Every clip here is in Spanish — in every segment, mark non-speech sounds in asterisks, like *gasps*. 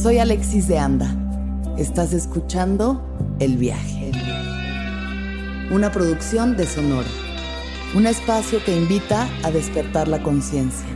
Soy Alexis de Anda. Estás escuchando El Viaje. Una producción de Sonoro. Un espacio que invita a despertar la conciencia.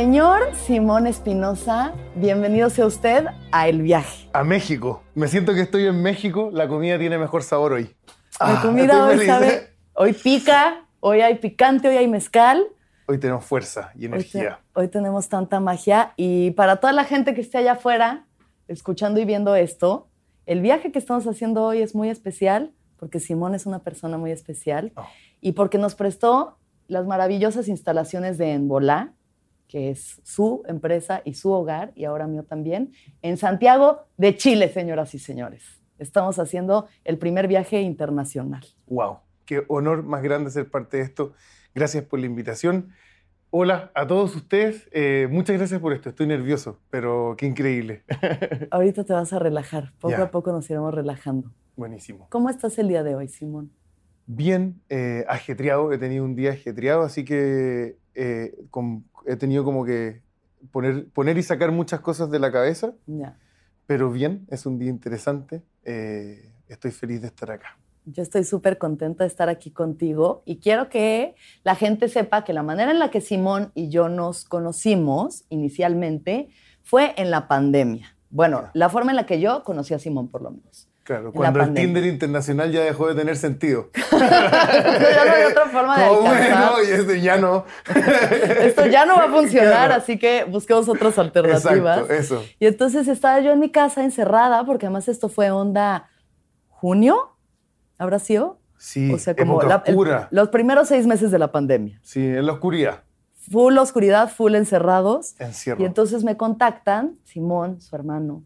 Señor Simón Espinosa, bienvenido sea usted a El Viaje. A México. Me siento que estoy en México. La comida tiene mejor sabor hoy. La comida hoy sabe, hoy pica, hoy hay picante, hoy hay mezcal. Hoy tenemos fuerza y energía. Hoy, tenemos tanta magia. Y para toda la gente que esté allá afuera, escuchando y viendo esto, el viaje que estamos haciendo hoy es muy especial porque Simón es una persona muy especial Oh. y porque nos prestó las maravillosas instalaciones de Enbolá, que es su empresa y su hogar, y ahora mío también, en Santiago de Chile, señoras y señores. Estamos haciendo el primer viaje internacional. Wow. Qué honor más grande ser parte de esto. Gracias por la invitación. Hola a todos ustedes. Eh, muchas gracias por esto. Estoy nervioso, pero qué increíble. Ahorita te vas a relajar. Poco a poco nos iremos relajando. Buenísimo. ¿Cómo estás el día de hoy, Simón? Bien eh, ajetreado. He tenido un día ajetreado, así que eh, con- he tenido como que poner, poner y sacar muchas cosas de la cabeza. Pero bien, es un día interesante. Eh, estoy feliz de estar acá. Yo estoy súper contenta de estar aquí contigo y quiero que la gente sepa que la manera en la que Simón y yo nos conocimos inicialmente fue en la pandemia. Bueno, la forma en la que yo conocí a Simón, por lo menos. Claro, la cuando el. Tinder internacional ya dejó de tener sentido. *laughs* ya no hay otra forma de *laughs* Como, alcanzar. bueno, y este ya no. *laughs* Esto ya no va a funcionar, Claro. así que busquemos otras alternativas. Exacto, eso. Y entonces estaba yo en mi casa encerrada, porque además esto fue onda junio, ¿habrá sido? Sí, O sea, como la- el- oscura. los primeros seis meses de la pandemia. Sí, en la oscuridad. Full oscuridad, full encerrados. Encierro. Y entonces me contactan, Simón, su hermano,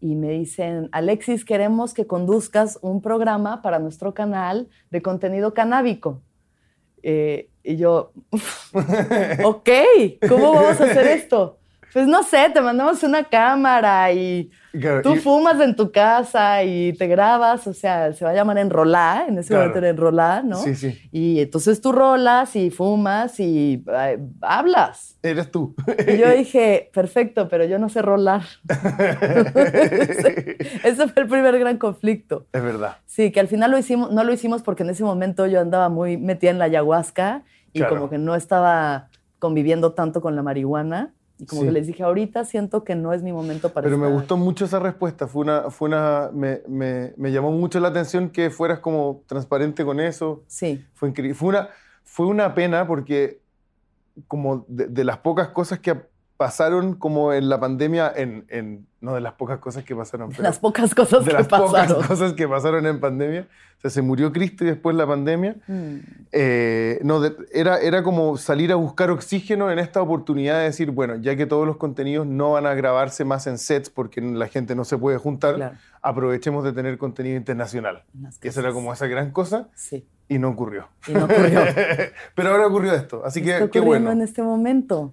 y me dicen, Alexis, queremos que conduzcas un programa para nuestro canal de contenido canábico. Eh, y yo, *laughs* ok, ¿cómo vamos a hacer esto? Pues no sé, te mandamos una cámara y tú y- fumas en tu casa y te grabas, o sea, se va a llamar enrolar, en ese Claro. momento era enrolar, ¿no? Sí, sí. Y entonces tú rolas y fumas y eh, hablas. Eres tú. Y yo dije, perfecto, pero yo no sé rolar. ese, *laughs* ese fue el primer gran conflicto. es verdad. Sí, que al final lo hicimos, no lo hicimos porque en ese momento yo andaba muy metida en la ayahuasca y Claro. como que no estaba conviviendo tanto con la marihuana. Y como Sí. que les dije, ahorita siento que no es mi momento para Pero me estar". gustó mucho esa respuesta. Fue una, fue una, me, me- me llamó mucho la atención que fueras como transparente con eso. Sí, Fue increíble. Fue una, fue una pena porque como de, de las pocas cosas que pasaron como en la pandemia, en, en- no de las pocas cosas que pasaron, pero las pocas cosas de que las pocas pasaron. cosas que pasaron en pandemia. O sea, se murió Cristo y después la pandemia. Mm, Eh, no, de- era, era como salir a buscar oxígeno en esta oportunidad de decir, bueno, ya que todos los contenidos no van a grabarse más en sets porque la gente no se puede juntar, claro. aprovechemos de tener contenido internacional. Y esa era como esa gran cosa Sí, y no ocurrió. y no ocurrió. *laughs* Pero ahora ocurrió esto, así Está que qué ocurriendo bueno. en este momento.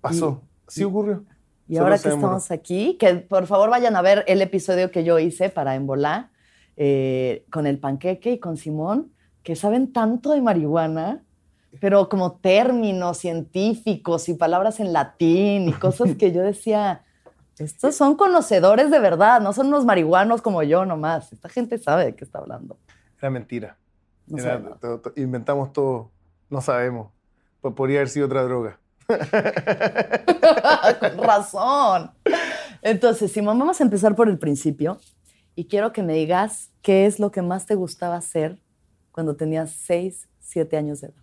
Pasó. Sí ocurrió. Y ahora que estamos aquí, que por favor vayan a ver el episodio que yo hice para Embolá eh, con el panqueque y con Simón, que saben tanto de marihuana, pero como términos científicos y palabras en latín y cosas que yo decía, estos son conocedores de verdad, no son unos marihuanos como yo nomás. Esta gente sabe de qué está hablando. Era mentira. No Era- sabe nada. to- to- inventamos todo. No sabemos. Po- Podría haber sido otra droga. *laughs* Con razón. Entonces, Simón, vamos a empezar por el principio y quiero que me digas qué es lo que más te gustaba hacer cuando tenías 6, 7 años de edad.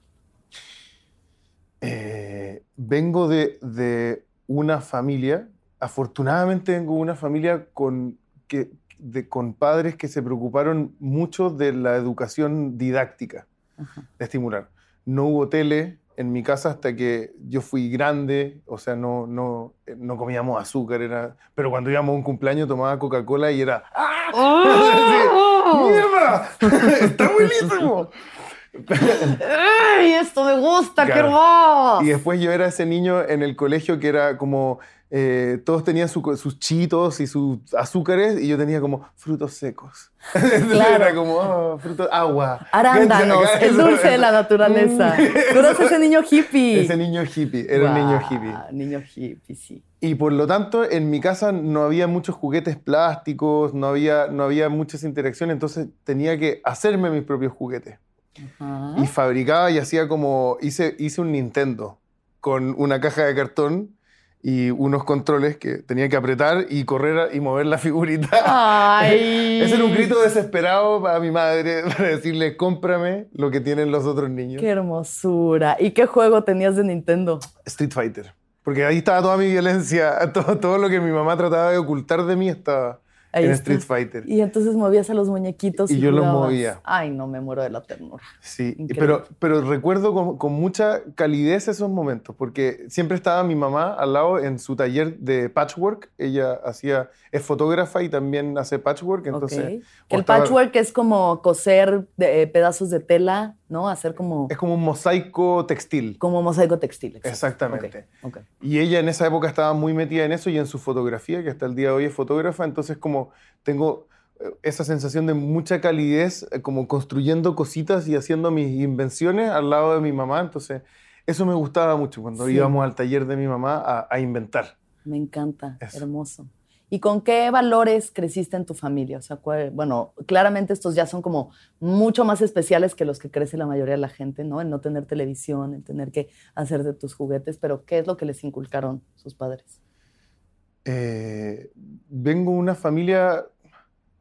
Eh, vengo de, de una familia, afortunadamente vengo de una familia con, que, de- con padres que se preocuparon mucho de la educación didáctica, Ajá. de estimular. No hubo tele en mi casa hasta que yo fui grande, o sea, no, no, eh, no comíamos azúcar, era, pero cuando íbamos a un cumpleaños tomaba Coca-Cola y era ¡Ah! *laughs* ¡Mierda! *laughs* ¡Está buenísimo! ¡Ay, esto me gusta! ¡Qué Claro. hermoso! Y después yo era ese niño en el colegio que era como, eh, todos tenían su- sus chitos y sus azúcares y yo tenía como frutos secos. *laughs* Claro. Era como, oh, frutos, agua. Arándanos, el Eso- dulce de la *laughs* naturaleza. Tú eras ese niño hippie. Ese niño hippie, era un niño hippie. Niño hippie, sí. Y por lo tanto, en mi casa no había muchos juguetes plásticos, no había, no había muchas interacciones, entonces tenía que hacerme mis propios juguetes. Y fabricaba y hacía como, hice, hice un Nintendo con una caja de cartón y unos controles que tenía que apretar y correr y mover la *laughs* figurita. Ay. Ese era un grito desesperado para mi madre, *laughs* para decirle, cómprame lo que tienen los otros niños. Qué hermosura. ¿Y qué juego tenías de Nintendo? Street Fighter. Porque ahí estaba toda mi violencia, *laughs* todo, todo lo que mi mamá trataba de ocultar de mí estaba Ahí en está. Street Fighter. Y entonces movías a los muñequitos. Y yo los movía. Ay, no, me muero de la ternura. Sí, Increíble. pero, pero recuerdo con, con mucha calidez esos momentos, porque siempre estaba mi mamá al lado en su taller de patchwork. Ella hacía, es fotógrafa y también hace patchwork, entonces... Ok. o Que el estaba- patchwork es como coser de- eh, pedazos de tela, ¿no? Hacer como, Es como un mosaico textil. como mosaico textil. exacto. Exactamente. Ok, ok. Y ella en esa época estaba muy metida en eso y en su fotografía, que hasta el día de hoy es fotógrafa, entonces como tengo eh, esa sensación de mucha calidez, eh, como construyendo cositas y haciendo mis invenciones al lado de mi mamá, entonces eso me gustaba mucho cuando Sí. íbamos al taller de mi mamá a, a inventar. Me encanta, Eso. hermoso. ¿Y con qué valores creciste en tu familia? O sea, cuál- bueno, claramente estos ya son como mucho más especiales que los que crece la mayoría de la gente, ¿no? El no tener televisión, el tener que hacer de tus juguetes, pero ¿qué es lo que les inculcaron sus padres? Eh, vengo de una familia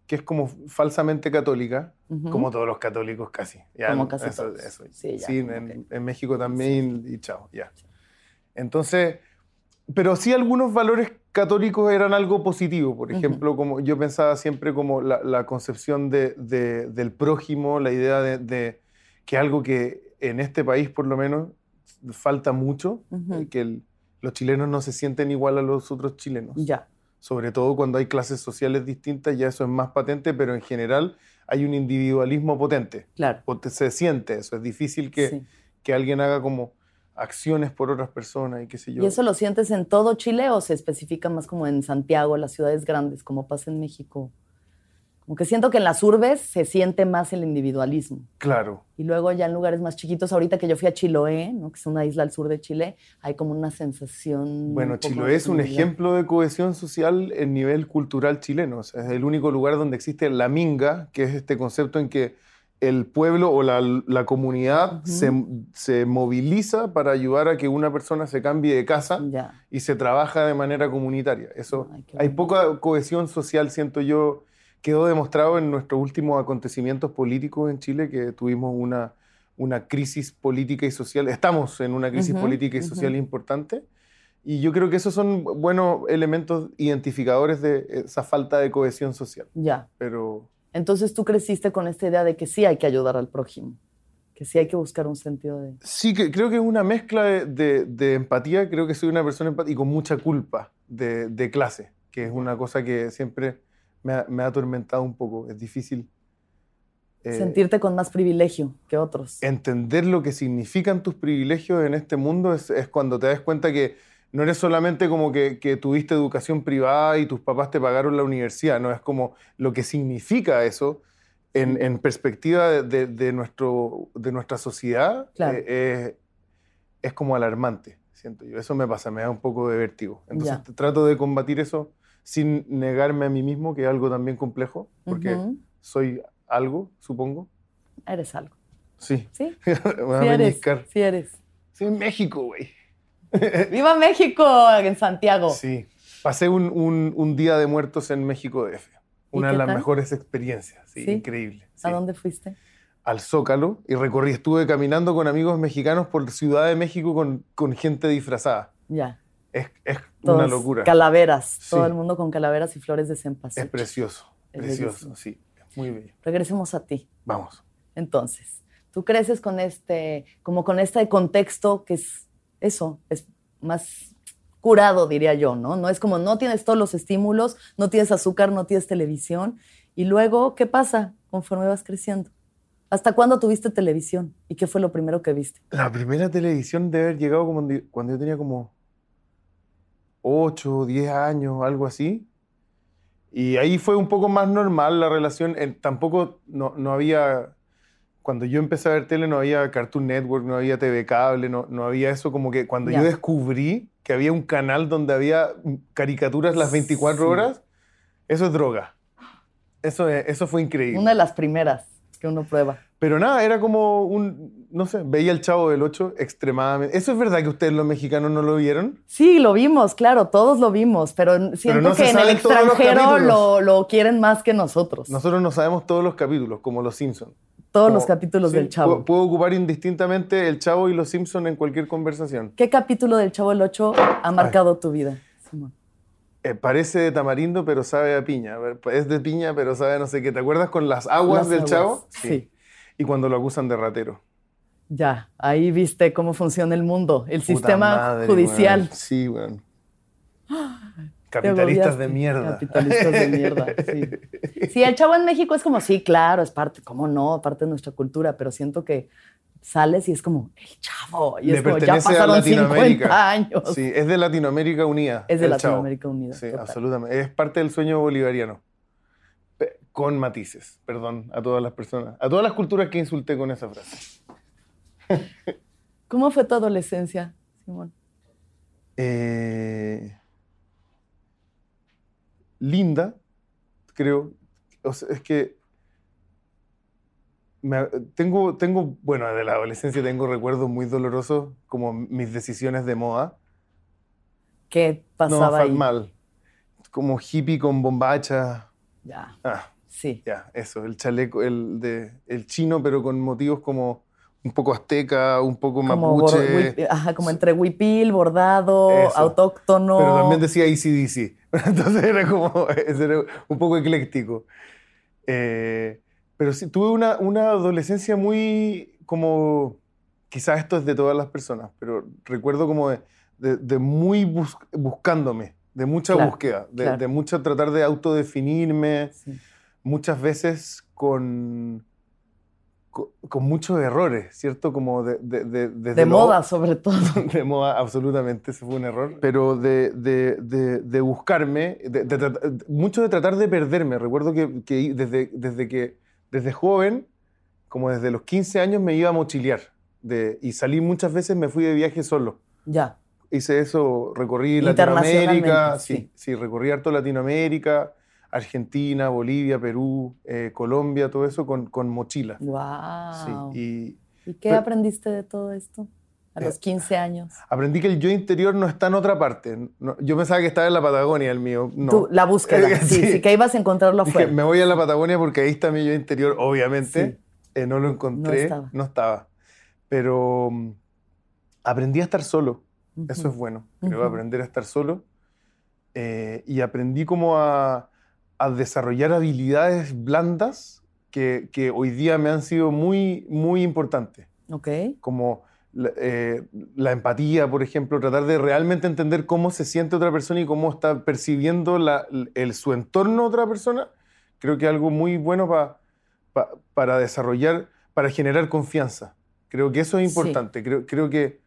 que es como falsamente católica, como todos los católicos casi. Ya, Como casi eso- todos. eso. Sí, ya, en, en México también y chao, ya. Entonces, pero sí algunos valores católicos eran algo positivo. Por ejemplo, como yo pensaba siempre como la, la concepción de, de- del prójimo, la idea de, de que algo que en este país por lo menos falta mucho, eh, que el- los chilenos no se sienten igual a los otros chilenos Ya, sobre todo cuando hay clases sociales distintas, ya eso es más patente, pero en general hay un individualismo potente. claro. Se siente eso, es difícil que, sí. que alguien haga como acciones por otras personas y qué sé yo. ¿Y eso lo sientes en todo Chile o se especifica más como en Santiago, las ciudades grandes, como pasa en México? Como que siento que en las urbes se siente más el individualismo. Claro, Y luego ya en lugares más chiquitos, ahorita que yo fui a Chiloé, ¿no? que es una isla al sur de Chile, hay como una sensación... bueno, Chiloé es un ejemplo de cohesión social en nivel cultural chileno. O sea, es el único lugar donde existe la minga, que es este concepto en que el pueblo o la, la comunidad se, se moviliza para ayudar a que una persona se cambie de casa Ya, y se trabaja de manera comunitaria. Eso, Ay, hay poca cohesión social, siento yo, quedó demostrado en nuestros últimos acontecimientos políticos en Chile, que tuvimos una, una crisis política y social, estamos en una crisis política y social importante, y yo creo que esos son buenos elementos identificadores de esa falta de cohesión social, ya. pero Entonces tú creciste con esta idea de que sí hay que ayudar al prójimo, que sí hay que buscar un sentido de... sí que creo que es una mezcla de, de- de empatía, creo que soy una persona empática y con mucha culpa de, de clase, que es una cosa que siempre me ha, me ha atormentado un poco, es difícil. eh, Sentirte con más privilegio que otros. entender lo que significan tus privilegios en este mundo es, es cuando te das cuenta que no eres solamente como que, que tuviste educación privada y tus papás te pagaron la universidad, no es como lo que significa eso en, en perspectiva de, de- de nuestro, de nuestra sociedad Claro. eh, es como alarmante, siento yo. Eso me pasa, me da un poco de vértigo. Entonces Ya. trato de combatir eso sin negarme a mí mismo, que es algo también complejo, porque soy algo, supongo. Eres algo. Sí, ¿Sí? *laughs* me voy a Sí eres. pellizcar. Sí eres. Soy México, güey. *laughs* ¡Viva México! En Santiago. Sí. Pasé un, un- un día de muertos en México DF. ¿Y Una de las tal? mejores experiencias. Sí, ¿Sí? increíble. ¿A sí. dónde fuiste? Al Zócalo y recorrí. Estuve caminando con amigos mexicanos por Ciudad de México con, con gente disfrazada. Ya. Es, es Todos una locura. Calaveras. Todo Sí. el mundo con calaveras y flores de Es cempasúchil. precioso. Es Precioso, bellísimo. sí. Es muy bello. Regresemos a ti. Vamos. Entonces, tú creces con este, como con este contexto que es eso, es más curado, diría yo, ¿no? No es como no tienes todos los estímulos, no tienes azúcar, no tienes televisión. Y luego, ¿qué pasa conforme vas creciendo? ¿Hasta cuándo tuviste televisión? ¿Y qué fue lo primero que viste? La primera televisión debe haber llegado como cuando yo tenía como 8, 10 años, algo así. Y ahí fue un poco más normal la relación. Tampoco no, no había, cuando yo empecé a ver tele no había Cartoon Network, no había TV Cable, no, no había eso como que cuando Ya. yo descubrí que había un canal donde había caricaturas las 24 Sí. horas, eso es droga. Eso, es- eso fue increíble. Una de las primeras que uno prueba. Pero nada, era como un, no sé, veía el Chavo del 8 extremadamente. ¿Eso es verdad que ustedes los mexicanos no lo vieron? Sí, lo vimos, claro, todos lo vimos, pero siento no se que en el extranjero lo, lo quieren más que nosotros. Nosotros no sabemos todos los capítulos, como los Simpsons. Todos Como- los capítulos sí, del Chavo. Puedo, ocupar indistintamente el Chavo y los Simpsons en cualquier conversación. ¿Qué capítulo del Chavo del 8 ha marcado tu vida, Simón? Eh, parece de tamarindo, pero sabe a piña. Es de piña, pero sabe a no sé qué. ¿Te acuerdas con las aguas Las del aguas, Chavo? sí. Y cuando lo acusan de ratero. Ya, ahí viste cómo funciona el mundo, el Puta sistema madre, judicial. Sí, weón. *gasps* Capitalistas de mierda. Capitalistas de mierda, sí. *laughs* Sí, el chavo en México es como, sí, claro, es parte, ¿cómo no? Parte de nuestra cultura, pero siento que sales y es como, el chavo. Y Le es como, ya pasaron Latinoamérica. 50 años. Sí, es de Latinoamérica Unida. Es de Chavo. Latinoamérica Unida. Sí, total. absolutamente. Es parte del sueño bolivariano. Con matices, perdón, a todas las personas, a todas las culturas que insulté con esa frase. *laughs* ¿Cómo fue tu adolescencia, Simón? Eh, linda, creo. O sea, es que me- tengo, tengo, bueno, de la adolescencia tengo recuerdos muy dolorosos, como mis decisiones de moda. ¿Qué No, pasaba fa- ahí? mal. Como hippie con bombacha. Ya, Ah, sí. Ya, eso, el chaleco, el, de, el chino, pero con motivos como un poco azteca, un poco Como, mapuche. bor- huip- ajá, como entre huipil, bordado, Eso. autóctono. Pero también decía ACDC. *laughs* Entonces era como, era un poco ecléctico. Eh, pero sí, tuve una, una adolescencia muy como, quizás esto es de todas las personas, pero recuerdo como de, de- de muy bus- buscándome, de mucha Claro, búsqueda, de, claro. de mucho tratar de autodefinirme. Sí. muchas veces con, co- con, muchos errores, ¿cierto? Como de, de, de, desde De moda, sobre todo. *laughs* De moda, absolutamente, ese fue un error. Pero de, de, buscarme, mucho de tratar de perderme. Recuerdo que, que desde, desde que, desde joven, como desde los 15 años, me iba a mochilear. Y salí muchas veces, me fui de viaje solo. Ya. Hice eso, recorrí Latinoamérica, sí. sí, sí, recorrí harto Latinoamérica, Argentina, Bolivia, Perú, eh, Colombia, todo eso con, con mochila. Wow. Sí, y ¿Y qué pero- aprendiste de todo esto? A los Eh, 15 años. aprendí que el yo interior no está en otra parte. No- yo pensaba que estaba en la Patagonia el mío. No. Tú, la búsqueda. Eh, *laughs* sí, sí. sí, que ibas a encontrarlo Dije, afuera. me voy a la Patagonia porque ahí está mi yo interior, obviamente. Eh, no lo encontré, No estaba. Pero mm, aprendí a estar solo. Eso es bueno, creo, Ujú. aprender a estar solo. Eh, y aprendí como a, a desarrollar habilidades blandas que, que hoy día me han sido muy, muy importantes. Ok. Como la, eh, la empatía, por ejemplo, tratar de realmente entender cómo se siente otra persona y cómo está percibiendo la- el, su entorno otra persona. Creo que es algo muy bueno pa- pa- para desarrollar, para generar confianza. Creo que eso es Sí. importante. Creo, creo que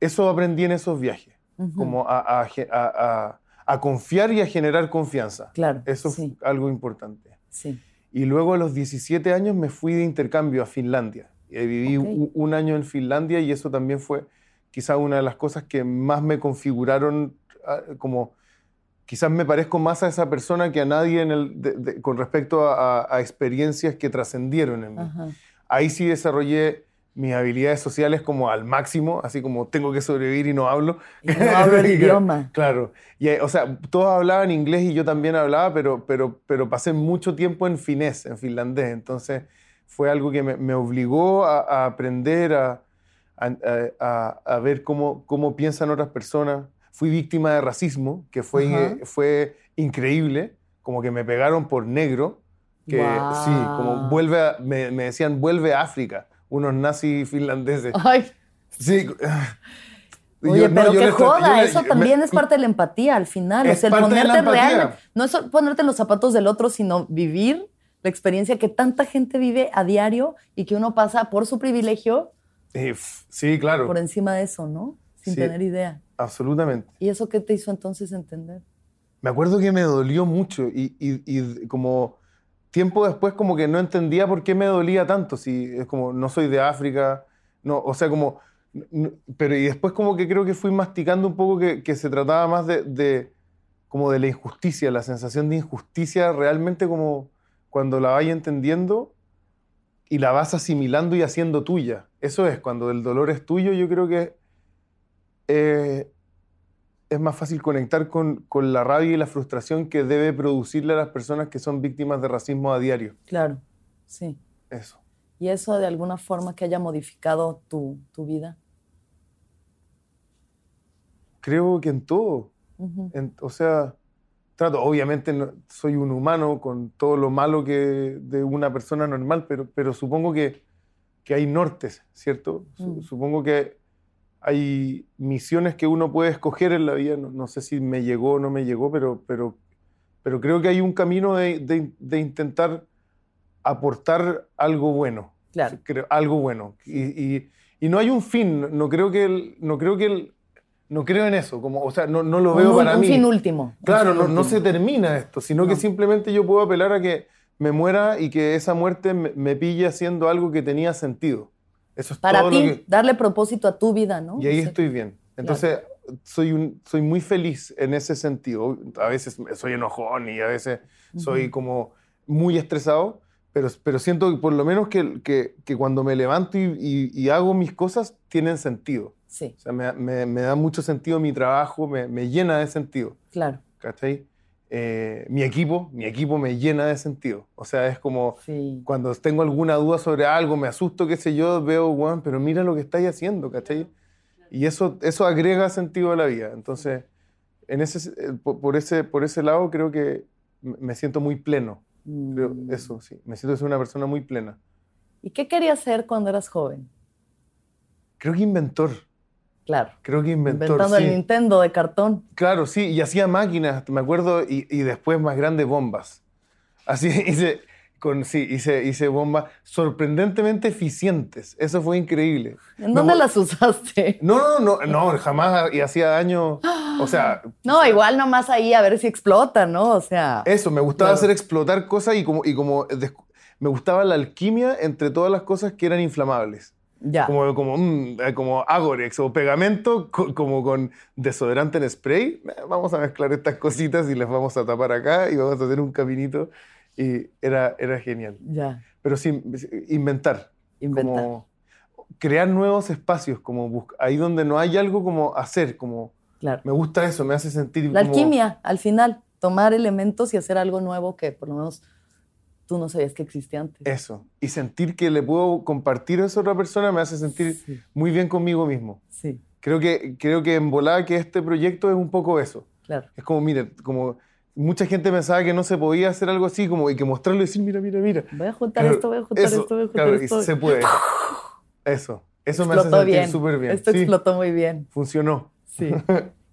eso aprendí en esos viajes, como a, a a- a- confiar y a generar confianza. Claro. Eso sí, es algo importante. sí. Y luego a los 17 años me fui de intercambio a Finlandia. Eh, viví Ok. u- un año en Finlandia y eso también fue quizá una de las cosas que más me configuraron ah, como quizás me parezco más a esa persona que a nadie en el, de- de- con respecto a, a- a experiencias que trascendieron en mí. Ajá. Ahí sí desarrollé mis habilidades sociales como al máximo, así como tengo que sobrevivir y no hablo. Y no hablo el *laughs* idioma. Claro. Y, eh, o sea, todos hablaban inglés y yo también hablaba, pero, pero, pero pasé mucho tiempo en finés, en finlandés. Entonces fue algo que me, me obligó a, a aprender a, a- a- ver cómo, cómo piensan otras personas. Fui víctima de racismo, que fue, Ajá. fue increíble, como que me pegaron por negro, que sí, como vuelve me, me decían, vuelve a África, unos nazis finlandeses. *laughs* Ay, Sí. Oye, yo- no, pero yo qué yo joda, eso me- también es parte de la empatía al final. O Es sea, el parte de la ponerte real, no es ponerte en los zapatos del otro, sino vivir la experiencia que tanta gente vive a diario y que uno pasa por su privilegio Eh, Sí, claro. por encima de eso, ¿no? Sin Sí. tener idea. Absolutamente. ¿Y eso qué te hizo entonces entender? Me acuerdo que me dolió mucho y, y- y como tiempo después como que no entendía por qué me dolía tanto. Si es como, no soy de África, no, o sea, como... Pero y después como que creo que fui masticando un poco que, que se trataba más de, de- como de la injusticia, la sensación de injusticia realmente como cuando la vas entendiendo y la vas asimilando y haciendo tuya. Eso es, cuando el dolor es tuyo, yo creo que eh, es más fácil conectar con, con la rabia y la frustración que debe producirle a las personas que son víctimas de racismo a diario. Claro, sí. Eso. ¿Y eso de alguna forma que haya modificado tu, tu vida? Creo que en todo. En- o sea, trato, obviamente no- soy un humano con todo lo malo que de una persona normal, pero, pero supongo que, que hay nortes, ¿cierto? Mm. Supongo que hay misiones que uno puede escoger en la vida. No, no sé si me llegó o no me llegó, pero, pero, pero creo que hay un camino de, de- de intentar aportar algo bueno. Claro. Creo- algo bueno. Y, y- y no hay un fin. No, no creo que el, no creo que el, no creo en eso. Como, o sea, no, no lo veo un, para un mí. fin último. un Claro, fin no, no último. se termina esto, sino que No. simplemente yo puedo apelar a que me muera y que esa muerte me, me pille haciendo algo que tenía sentido. Eso es Para todo ti, lo que... darle propósito a tu vida, ¿no? Y ahí estoy bien. Entonces, soy, un, soy muy feliz en ese sentido. A veces soy enojón y a veces soy Ujú. como muy estresado, pero, pero siento que por lo menos que, que, que cuando me levanto y, y- y hago mis cosas tienen sentido. Sí, O sea, me, me- me da mucho sentido mi trabajo, me, me llena de sentido. claro. ¿Cachai? Eh, mi equipo, mi equipo me llena de sentido. O sea, es como Sí. cuando tengo alguna duda sobre algo, me asusto, qué sé yo, veo, Juan, pero mira lo que estáis haciendo, ¿cachai? Y eso, eso agrega sentido a la vida. Entonces, en ese, eh, por, ese, por ese lado creo que me siento muy pleno. Creo- Mm. eso, sí. Me siento ser una persona muy plena. ¿Y qué querías ser cuando eras joven? Creo que inventor. Claro. Creo que inventor. Inventando sí. el Nintendo de cartón. Claro, sí, y hacía máquinas, me acuerdo, y, y después más grandes bombas. Así *laughs* hice, con, sí, hice, hice bombas sorprendentemente eficientes. Eso fue increíble. ¿En Me dónde acuer- las usaste? No, no, no, no, jamás, y hacía daño. O sea, *gasps* No, igual nomás ahí a ver si explota, ¿no? O sea, eso, me gustaba Claro. hacer explotar cosas y como, y como me gustaba la alquimia entre todas las cosas que eran inflamables. Ya. Como, como, mm, eh, como Agorex o pegamento, co- como con desodorante en spray. Eh, Vamos a mezclar estas cositas y las vamos a tapar acá y vamos a hacer un caminito. Y era, era genial. Ya. Pero sí, inventar. Inventar. Como crear nuevos espacios, como ahí donde no hay algo como hacer, como Claro. me gusta eso, me hace sentir La como- alquimia, al final, tomar elementos y hacer algo nuevo que por lo menos tú no sabías que existía antes. Eso. Y sentir que le puedo compartir eso a otra persona me hace sentir Sí, muy bien conmigo mismo. sí, Creo que, creo que en volada que este proyecto es un poco eso. claro. Es como, mire, como mucha gente pensaba que no se podía hacer algo así, como y que mostrarlo y decir, mira, mira, mira. Voy a juntar Claro, esto, voy a juntar eso, esto, voy a juntar claro, y esto. se puede. *laughs* Eso. Eso me hace explotó sentir súper bien. Esto Sí, explotó muy bien. funcionó. Sí.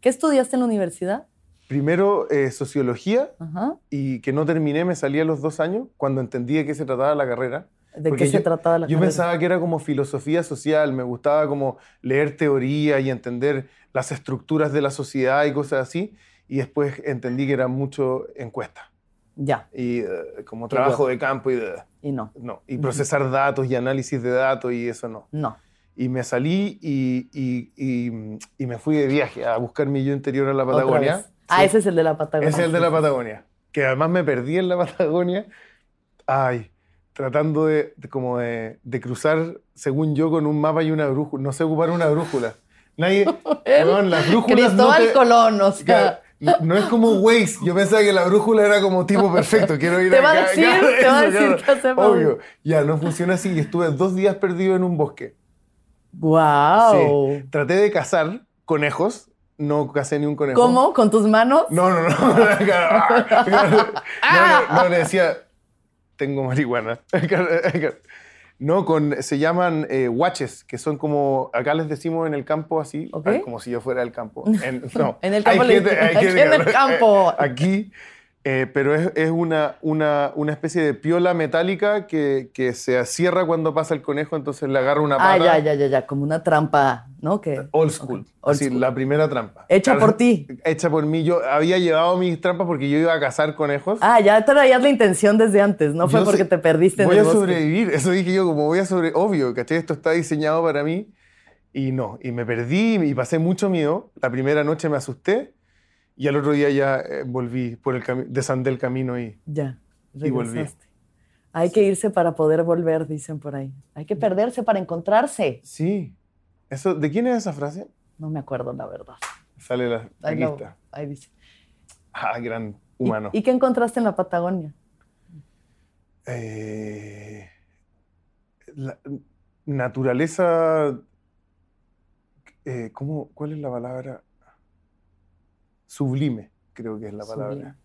¿Qué estudiaste en la universidad? Primero, eh, sociología, Ajá. y que no terminé, me salí a los dos años, cuando entendí de qué se trataba la carrera. ¿De Porque qué se yo- trataba la Yo carrera? pensaba que era como filosofía social, me gustaba como leer teoría y entender las estructuras de la sociedad y cosas así, y después entendí que era mucho encuesta Ya, y eh, como trabajo de campo y de, y no, no, y procesar datos y análisis de datos y eso no. no. Y me salí y, y- y- y me fui de viaje a buscar mi yo interior a la Patagonia. Ah, ese es el de la Patagonia. Ese es el de la Patagonia. Que además me perdí en la Patagonia. Ay, tratando de, de como de, de cruzar, según yo, con un mapa y una brújula. No sé ocupar una brújula. Nadie. *laughs* weón, las brújulas no Cristóbal te- Colón, o sea. no, no es como Waze. Yo pensaba que la brújula era como tipo perfecto. Quiero ir *laughs* *laughs* Te va a decir, acá, te va a decir hacer, Pablo. Obvio. Ya, no funciona así. Y estuve dos días perdido en un bosque. ¡Wow! Sí. Traté de cazar conejos. No cacé ni un conejo. ¿Cómo? ¿Con tus manos? No, no, no. *laughs* no, no, no, le decía, tengo marihuana. *laughs* No, con, se llaman eh, guaches, que son como, acá les decimos en el campo así, Ok. ah, como si yo fuera del campo. En, no, *laughs* En el hay campo le- gente- hay aquí gente en el campo. Aquí Eh, pero es, es una, una, una, especie de piola metálica que, que, se cierra cuando pasa el conejo, entonces le agarra una pata. Ah, ya, ya, ya, ya, como una trampa, ¿no? Que, old school. Okay. Old school. la primera trampa. Hecha por ti. *laughs* Hecha por mí. Yo había llevado mis trampas porque yo iba a cazar conejos. Ah, ya traías la intención desde antes, no fue yo porque sé, te perdiste en Voy el a sobrevivir, *laughs* eso dije yo, como voy a sobrevivir. Obvio, ¿cachai? Esto está diseñado para mí. Y no, y me perdí y pasé mucho miedo. La primera noche me asusté y al otro día ya eh, volví por el camino, desandé el camino y, ya, y volví. Hay que irse para poder volver, dicen por ahí. Hay que perderse para encontrarse. Sí. Eso, ¿De quién es esa frase? No me acuerdo, la verdad. Sale la, ahí, ahí dice. Ah, gran humano. ¿Y, ¿Y, qué encontraste en la Patagonia? Eh, la naturaleza... Eh, ¿cómo, ¿Cuál es la palabra? Sublime, creo que es la palabra.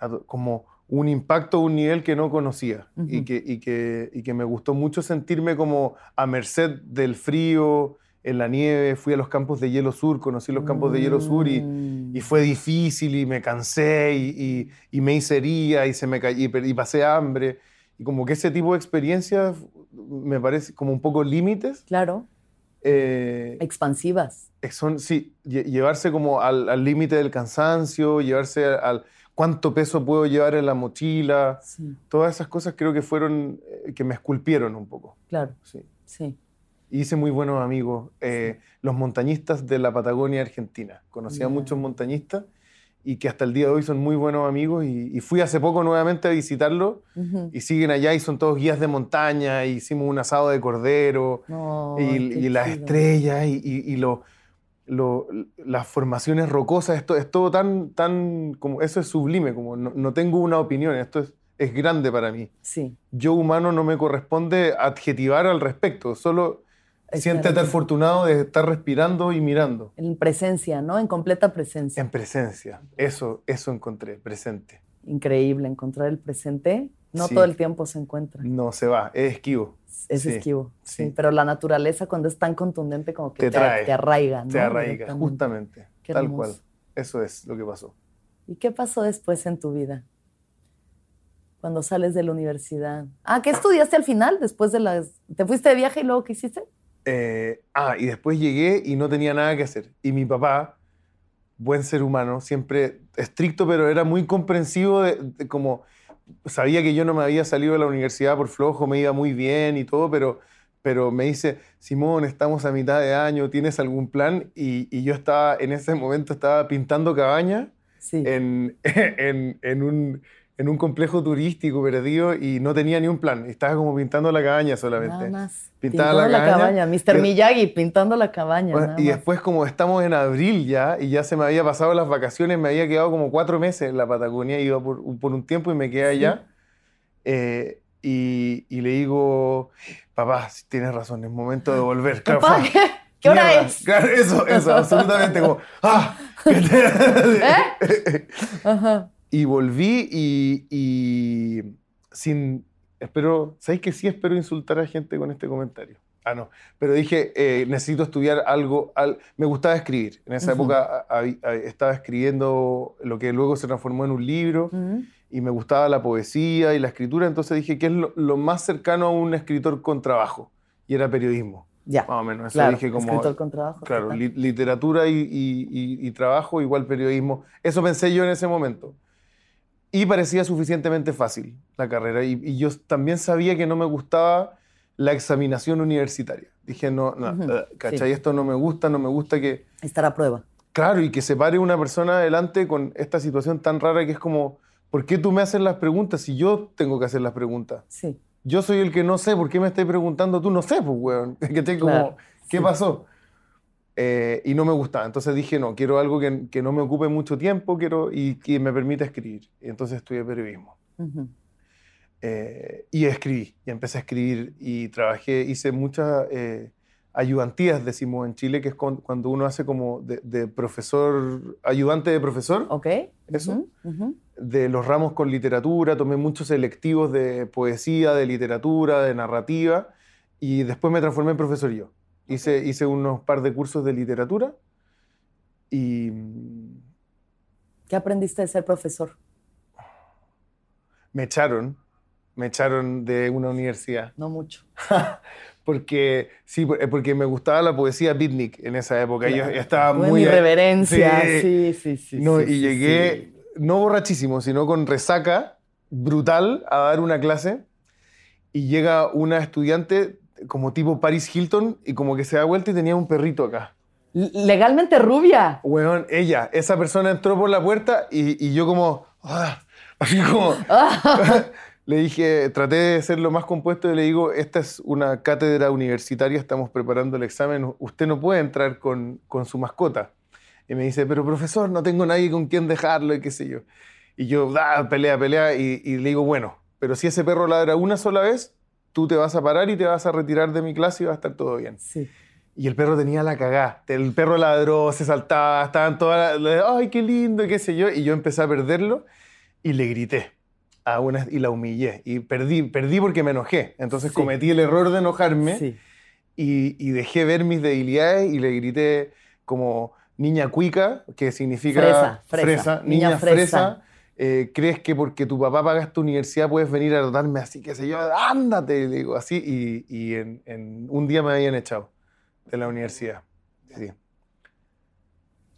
Sublime. Como un impacto, un nivel que no conocía uh -huh. y, que, y, que, y, que, me gustó mucho sentirme como a merced del frío, en la nieve. Fui a los campos de hielo sur, conocí los campos de hielo sur y, Mm. y fue difícil y me cansé y, y me hice herida y, se me y pasé hambre. Y como que ese tipo de experiencias me parece como un poco límites. Claro. Eh, Expansivas. Son, sí, llevarse como al límite del cansancio, llevarse al cuánto peso puedo llevar en la mochila. Sí. Todas esas cosas creo que fueron, eh, que me esculpieron un poco. Claro. Sí. sí. Hice muy buenos amigos, eh, sí. los montañistas de la Patagonia Argentina. Conocí a muchos montañistas y que hasta el día de hoy son muy buenos amigos y, y fui hace poco nuevamente a visitarlos uh -huh. y siguen allá y son todos guías de montaña, y hicimos un asado de cordero oh, y, y las estrellas y, y lo, lo, las formaciones rocosas, esto es todo tan, tan, como eso es sublime, como no, no tengo una opinión, esto es, es grande para mí. Sí. Yo humano no me corresponde adjetivar al respecto, solo siéntete afortunado de estar respirando y mirando. En presencia, ¿no? En completa presencia. En presencia, eso, eso encontré, presente. Increíble, encontrar el presente. No sí. todo el tiempo se encuentra. No se va, es esquivo. Es sí. esquivo, sí. sí. Pero la naturaleza cuando es tan contundente como que te, te, trae, te arraiga, ¿no? Te arraiga, justamente. Qué tal hermoso. cual. Eso es lo que pasó. ¿Y qué pasó después en tu vida? Cuando sales de la universidad. Ah, ¿qué estudiaste al final? Después de las... ¿Te fuiste de viaje y luego qué hiciste? Eh, ah, y después llegué y no tenía nada que hacer. Y mi papá, buen ser humano, siempre estricto, pero era muy comprensivo de, de como sabía que yo no me había salido de la universidad por flojo, me iba muy bien y todo, pero, pero me dice, Simón, estamos a mitad de año, ¿tienes algún plan? Y, y yo estaba, en ese momento estaba pintando cabaña sí. en, *laughs* en, en, un, en un complejo turístico perdido y no tenía ni un plan. Estaba como pintando la cabaña solamente. Nada más. Pintaba pintando la, la cabaña. Mr. Miyagi pintando la cabaña. Bueno, y más. después, como estamos en abril ya, y ya se me había pasado las vacaciones, me había quedado como cuatro meses en la Patagonia, iba por, por un tiempo y me quedé allá. Sí. Eh, y, y, le digo, papá, tienes razón, es momento de volver. Claro, papá, ¿qué, ¿qué hora Mierda. es? Claro, eso, eso, absolutamente como, ¡ah! *laughs* ¿Eh? *laughs* Ajá. Y volví y, y sin, espero, ¿sabéis que sí espero insultar a gente con este comentario? Ah, no. Pero dije, eh, necesito estudiar algo. Al... Me gustaba escribir. En esa uh -huh. época a, a, estaba escribiendo lo que luego se transformó en un libro. Uh -huh. Y me gustaba la poesía y la escritura. Entonces dije, ¿qué es lo, lo, más cercano a un escritor con trabajo? Y era periodismo. Ya. Más o menos. Eso claro, dije como. Escritor con trabajo. Claro, li literatura y, y, y, trabajo igual periodismo. Eso pensé yo en ese momento. Y parecía suficientemente fácil la carrera. Y, yo también sabía que no me gustaba la examinación universitaria. Dije, no, no, Uh -huh. uh, ¿cachai? Sí. Esto no me gusta, no me gusta que... Estar a prueba. Claro, y que se pare una persona adelante con esta situación tan rara que es como, ¿por qué tú me haces las preguntas si yo tengo que hacer las preguntas? Sí. Yo soy el que no sé, ¿por qué me estás preguntando tú? No sé, pues, weón. *laughs* Que te como, Claro, ¿qué sí. pasó? Eh, y no me gustaba. Entonces dije, no, quiero algo que, que no me ocupe mucho tiempo quiero, y que me permita escribir. Y entonces estudié periodismo. Ujú. Eh, y escribí, y empecé a escribir y trabajé, hice muchas eh, ayudantías, decimos en Chile, que es con- cuando uno hace como de, de profesor, ayudante de profesor, ¿Ok? Eso. Ujú, ujú. de los ramos con literatura, tomé muchos selectivos de poesía, de literatura, de narrativa, y después me transformé en profesor yo. Hice, hice unos par de cursos de literatura y ¿Qué aprendiste de ser profesor? me echaron, me echaron de una universidad. No mucho. *laughs* porque sí, porque me gustaba la poesía beatnik en esa época. Yo estaba muy mi reverencia, sí, sí, sí. no, sí, y sí, llegué sí. no borrachísimo, sino con resaca brutal a dar una clase y llega una estudiante como tipo Paris Hilton y como que se da vuelta y tenía un perrito acá. Legalmente rubia. Weón, ella, esa persona entró por la puerta y, y yo como, ah, *laughs* así como, *laughs* *laughs* le dije, traté de ser lo más compuesto y le digo, esta es una cátedra universitaria, estamos preparando el examen, usted no puede entrar con, con su mascota. Y me dice, pero profesor, no tengo nadie con quien dejarlo y qué sé yo. Y yo, ah, pelea, pelea, y, y le digo, bueno, pero si ese perro ladra una sola vez, tú te vas a parar y te vas a retirar de mi clase y va a estar todo bien. Sí. Y el perro tenía la cagá. El perro ladró, se saltaba, estaban todas las... ¡Ay, qué lindo! qué sé yo. Y yo empecé a perderlo y le grité. A una, y la humillé. Y perdí, perdí porque me enojé. Entonces Sí. cometí el error de enojarme Sí. y, y dejé ver mis debilidades y le grité como niña cuica, que significa Fresa, fresa, niña, niña fresa. fresa. Eh, ¿Crees que porque tu papá paga esta universidad puedes venir a tratarme así, qué sé yo? Ándate, le digo así. Y, y en, en un día me habían echado de la universidad. Sí.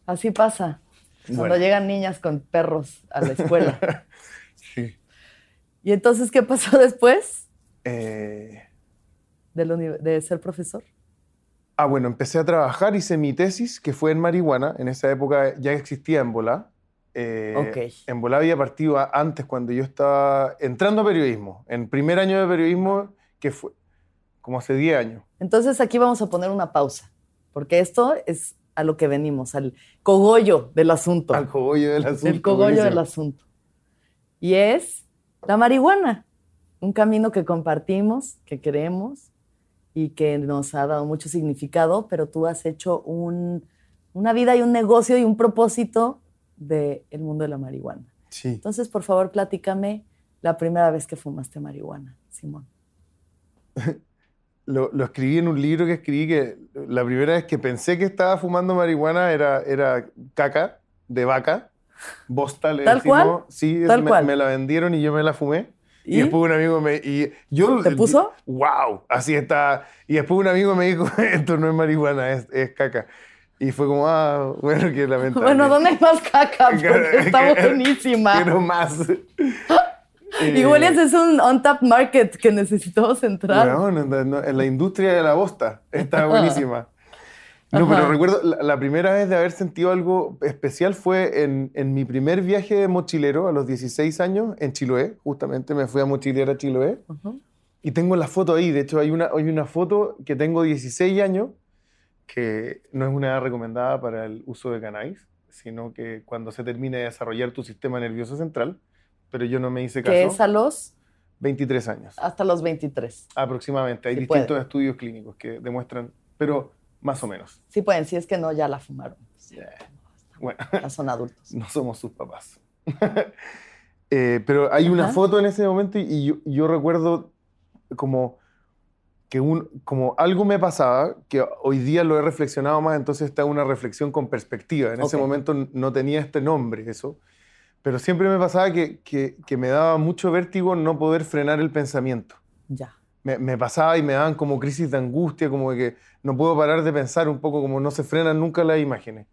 Así pasa. Cuando llegan niñas con perros a la escuela. *laughs* Sí. ¿Y entonces qué pasó después Eh, de, uni- de ser profesor? ah, bueno, empecé a trabajar, hice mi tesis, que fue en marihuana. En esa época ya existía Embolá. Eh, Ok. Embolá había partido antes, cuando yo estaba entrando a periodismo, en primer año de periodismo, que fue como hace 10 años. Entonces aquí vamos a poner una pausa, porque esto es a lo que venimos, al cogollo del asunto. Al cogollo del asunto. del cogollo del asunto. Y es la marihuana, un camino que compartimos, que queremos y que nos ha dado mucho significado, pero tú has hecho un- una vida y un negocio y un propósito del mundo de la marihuana. Sí. Entonces, por favor, platícame la primera vez que fumaste marihuana, Simón. *laughs* Lo, lo escribí en un libro que escribí que la primera vez que pensé que estaba fumando marihuana era, era caca de vaca. Bosta le ¿Tal decimos. cual? Sí, ¿Tal me, cual? me la vendieron y yo me la fumé. Y, ¿Y? después un amigo me... Y yo, ¿Te puso? ¡Wow! Así está. Y después un amigo me dijo, *laughs* esto no es marihuana, es, es caca. Y fue como, ah, bueno, qué lamentable. Bueno, ¿dónde hay más caca? *laughs* Porque está buenísima. Quiero más. *laughs* Y Eh, Williams es un on-tap market que necesitamos entrar. Bueno, en la- en la industria de la bosta. Está buenísima. No, Ajá. pero recuerdo, la, la primera vez de haber sentido algo especial fue en, en mi primer viaje de mochilero a los 16 años en Chiloé. Justamente me fui a mochilear a Chiloé. Ujú. Y tengo la foto ahí. De hecho, hay una, hay una foto que tengo 16 años, que no es una edad recomendada para el uso de cannabis, sino que cuando se termine de desarrollar tu sistema nervioso central. Pero yo no me hice caso. Que es a los, 23 años. hasta los 23. Aproximadamente. Hay Sí distintos estudios clínicos que demuestran, pero más o menos. Sí pueden, si es que no, ya la fumaron. Bueno, Ya son adultos. *laughs* no somos sus papás. *laughs* Eh, pero hay una foto en ese momento y, y yo, yo recuerdo como que un, como algo me pasaba, que hoy día lo he reflexionado más, entonces está una reflexión con perspectiva. En ese momento no tenía este nombre, eso. Pero siempre me pasaba que, que, que me daba mucho vértigo no poder frenar el pensamiento. Ya. me, me pasaba y me daban como crisis de angustia, como de que no puedo parar de pensar un poco, como no se frenan nunca las imágenes.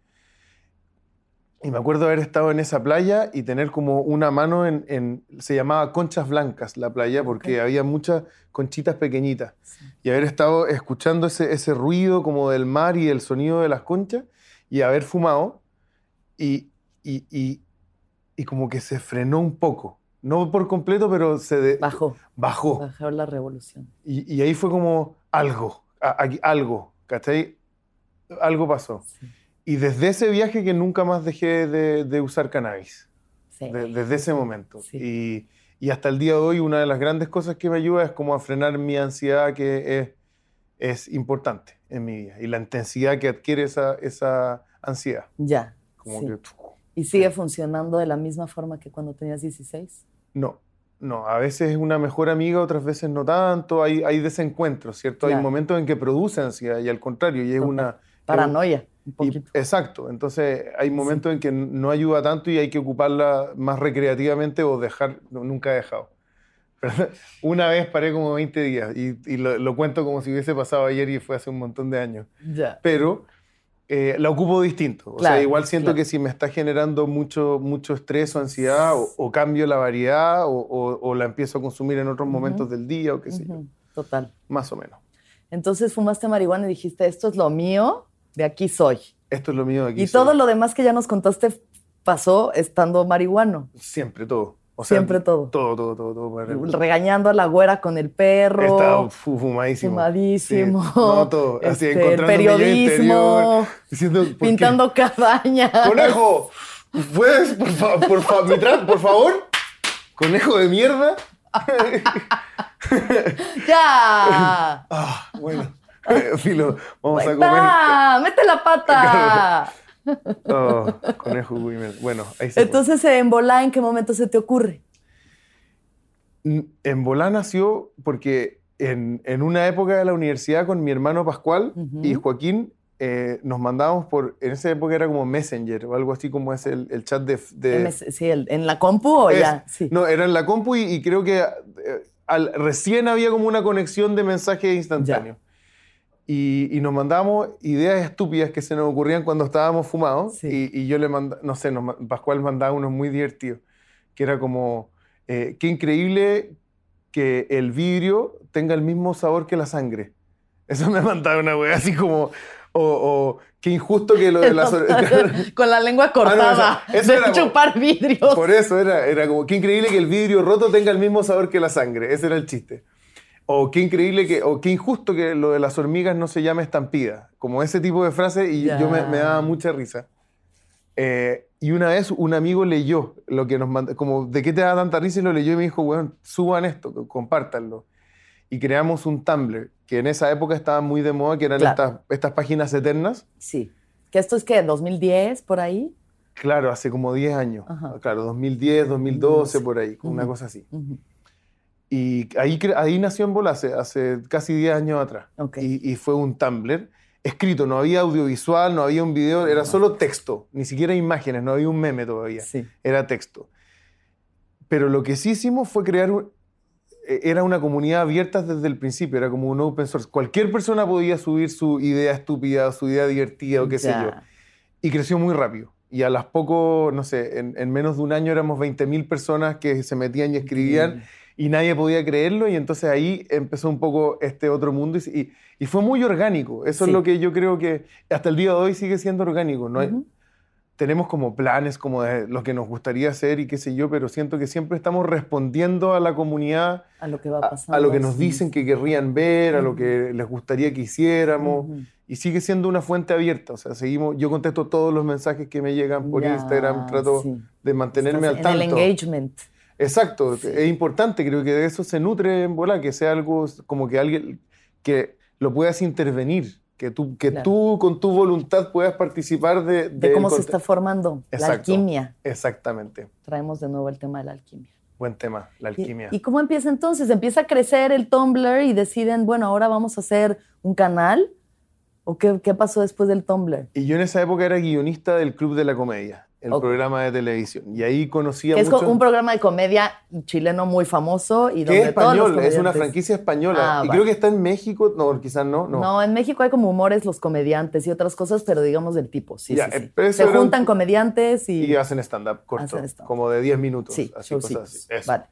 Y me acuerdo haber estado en esa playa y tener como una mano en, en- se llamaba Conchas Blancas la playa, porque Ok. había muchas conchitas pequeñitas. Sí. Y haber estado escuchando ese, ese ruido como del mar y el sonido de las conchas y haber fumado y, y, y- y como que se frenó un poco. No por completo, pero se de- Bajó. bajó. Bajó la revolución. Y, y ahí fue como algo, a- aquí- algo, ¿cachai? Algo pasó. Sí. Y desde ese viaje que nunca más dejé de, de usar cannabis, Sí. de- desde ese momento. Sí. Y, y hasta el día de hoy una de las grandes cosas que me ayuda es como a frenar mi ansiedad que es, es importante en mi vida y la intensidad que adquiere esa, esa ansiedad. Ya. Como sí. que, ¿Y sigue funcionando de la misma forma que cuando tenías 16? no, no, a veces es una mejor amiga, otras veces no tanto, hay, hay desencuentros, ¿cierto? Hay Claro. momentos en que produce ansiedad y al contrario, y es Total. una... Paranoia. un Poquito. exacto, entonces hay momentos en que no ayuda tanto y hay que ocuparla más recreativamente o dejar, no, nunca he dejado. Pero *laughs* una vez paré como 20 días y, y lo, lo cuento como si hubiese pasado ayer y fue hace un montón de años. Ya. Pero eh, la ocupo distinto. O Claro, sea, igual siento claro. que si me está generando mucho, mucho estrés o ansiedad o, o cambio la variedad o, o- o la empiezo a consumir en otros momentos del día o qué sé yo, Total. más o menos. Entonces fumaste marihuana y dijiste, esto es lo mío, de aquí soy. Esto es lo mío de aquí. y soy. todo lo demás que ya nos contaste pasó estando marihuano. Siempre todo. O sea, Siempre todo. Todo, todo, todo. todo Regañando a la güera con el perro. Estaba fu- fumadísimo. Fumadísimo. Sí. No, todo. Así, Este, encontrándome periodismo. interior, diciendo. Pintando cabañas. ¡Conejo! ¿Puedes, por, fa- por, fa- por favor? ¿Conejo de mierda? *laughs* ¡Ya! *laughs* Ah, bueno. *laughs* Filo, vamos a comer. ¡Mete la pata! *laughs* Oh, conejo. Bueno, ahí se fue. Entonces, en Volá, ¿en qué momento se te ocurre? En Volá nació porque en, en una época de la universidad con mi hermano Pascual y Joaquín eh, nos mandábamos por, en esa época era como Messenger o algo así como es el, el chat de... de- MS sí, el- ¿En la compu o es- ya? Sí. No, era en la compu y, y creo que eh, al- recién había como una conexión de mensaje instantáneo. Y, y nos mandábamos ideas estúpidas que se nos ocurrían cuando estábamos fumados. Sí. Y, y yo le mandaba, no sé, nos Pascual mandaba unos muy divertidos, que era como, eh, qué increíble que el vidrio tenga el mismo sabor que la sangre. Eso me mandaba una wea así como, o, o qué injusto que lo de la... *laughs* Con la lengua cortada. eso- eso de era como- chupar vidrios. Por eso era, era como, qué increíble que el vidrio roto tenga el mismo sabor que la sangre. Ese era el chiste. O qué increíble que, o qué injusto que lo de las hormigas no se llame estampida. Como ese tipo de frase y Ya. yo me, me daba mucha risa. Eh, y una vez un amigo leyó lo que nos mandó, como, ¿de qué te da tanta risa? Y lo leyó y me dijo, bueno, suban esto, compártanlo. Y creamos un Tumblr, que en esa época estaba muy de moda, que eran Claro. estas, estas páginas eternas. Sí. ¿Que esto es que 2010 por ahí? Claro, hace como 10 años. Ajá. Claro, 2010, 2012, Sí. por ahí, una Ujú. cosa así. Ujú. Y ahí, ahí nació en Bola hace, hace casi 10 años atrás. Ok. Y, y fue un Tumblr escrito, no había audiovisual, no había un video, era solo texto, ni siquiera imágenes, no había un meme todavía, Sí. era texto. Pero lo que sí hicimos fue crear, un- eh, era una comunidad abierta desde el principio, era como un open source. Cualquier persona podía subir su idea estúpida, su idea divertida o qué sé Ya. yo. Y creció muy rápido. Y a las poco, no sé, en, en menos de un año éramos 20.000 personas que se metían y escribían y nadie podía creerlo y entonces ahí empezó un poco este otro mundo y, y- y fue muy orgánico. Eso Sí. es lo que yo creo que hasta el día de hoy sigue siendo orgánico. ¿no? hay- Ujú. Tenemos como planes como de lo que nos gustaría hacer y qué sé yo, pero siento que siempre estamos respondiendo a la comunidad, A lo que va a, pasando. a lo que nos dicen que querrían ver, a lo que les gustaría que hiciéramos. Ujú. Y sigue siendo una fuente abierta. O sea, seguimos, yo contesto todos los mensajes que me llegan por Ya, Instagram, trato sí. de mantenerme Estás al tanto. En el engagement. Exacto, Sí. es importante, creo que de eso se nutre en bola, que sea algo como que alguien, que lo puedas intervenir, que tú, que Claro. tú con tu voluntad puedas participar de... Cómo se está formando la alquimia. Exactamente, Traemos de nuevo el tema de la alquimia. buen tema, la ¿Y- alquimia. ¿Y, cómo empieza entonces? ¿Empieza a crecer el Tumblr y deciden, bueno, ahora vamos a hacer un canal? ¿O qué, qué pasó después del Tumblr? Y yo en esa época era guionista del Club de la Comedia, el programa de televisión, y ahí conocía Que es mucho... un programa de comedia chileno muy famoso y que donde es todos los español, es una franquicia española, Ah, y vale. creo que está en México, no, quizás no, no. No. en México hay como humores los comediantes y otras cosas, pero digamos del tipo. Sí, Ya, sí, sí. eh, Se un- juntan comediantes y. Y hacen stand-up corto, Hacen stand-up. como de 10 minutos, sí, así, cosas así. Eso. Vale.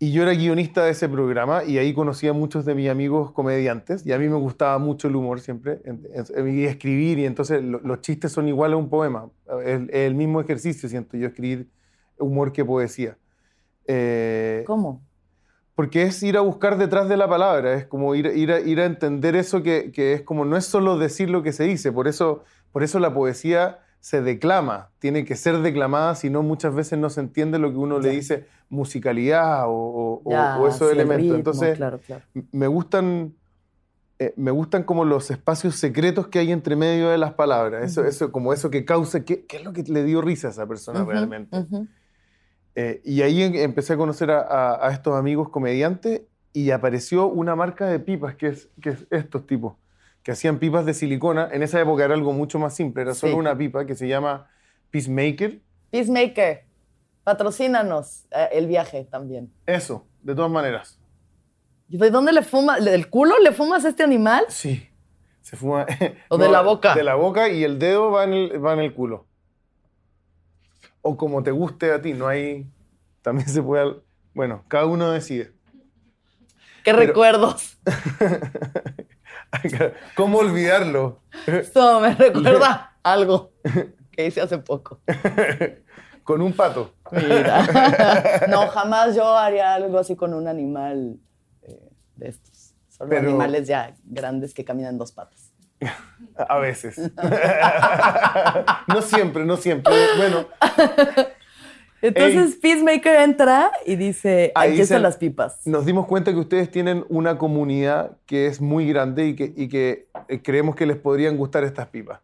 Y yo era guionista de ese programa y ahí conocí a muchos de mis amigos comediantes y a mí me gustaba mucho el humor siempre y escribir y entonces lo- los chistes son igual a un poema. Es es el mismo ejercicio, siento yo, escribir humor que poesía. Eh, ¿Cómo? porque es ir a buscar detrás de la palabra, es como ir, ir, a, ir a entender eso que, que es como, no es solo decir lo que se dice, por eso, por eso la poesía se declama, tiene que ser declamada, si no muchas veces no se entiende lo que uno le dice musicalidad o, o- Ya, o esos sí, el elementos. ritmo, Entonces, claro, claro. me gustan, eh, me gustan como los espacios secretos que hay entre medio de las palabras, eso, Ujú. eso, como eso que causa, ¿qué, qué es lo que le dio risa a esa persona Ujú, realmente? ujú. Eh, y ahí empecé a conocer a, a- a estos amigos comediantes y apareció una marca de pipas que es, que es estos tipos, que hacían pipas de silicona. En esa época era algo mucho más simple, era solo Sí. una pipa que se llama Peacemaker. Peacemaker, patrocínanos eh, el viaje también. Eso, de todas maneras. ¿Y ¿De dónde le fumas? ¿Del culo le fumas a este animal? Sí, se fuma. ¿O de *laughs* la boca? De la boca y el dedo va en el, va en el culo. O como te guste a ti, no hay. También se puede. Bueno, cada uno decide. ¿Qué Pero- recuerdos? *laughs* *laughs* ¿Cómo olvidarlo? Esto me recuerda algo que hice hace poco. *laughs* Con un pato. Mira. *laughs* No, jamás yo haría algo así con un animal eh, de estos. Solo Pero- animales ya grandes que caminan dos patas. A veces. no siempre, no siempre. Bueno, Entonces Peacemaker entra y dice, Ahí aquí están se- las pipas. nos dimos cuenta que ustedes tienen una comunidad que es muy grande y que, y que eh, creemos que les podrían gustar estas pipas.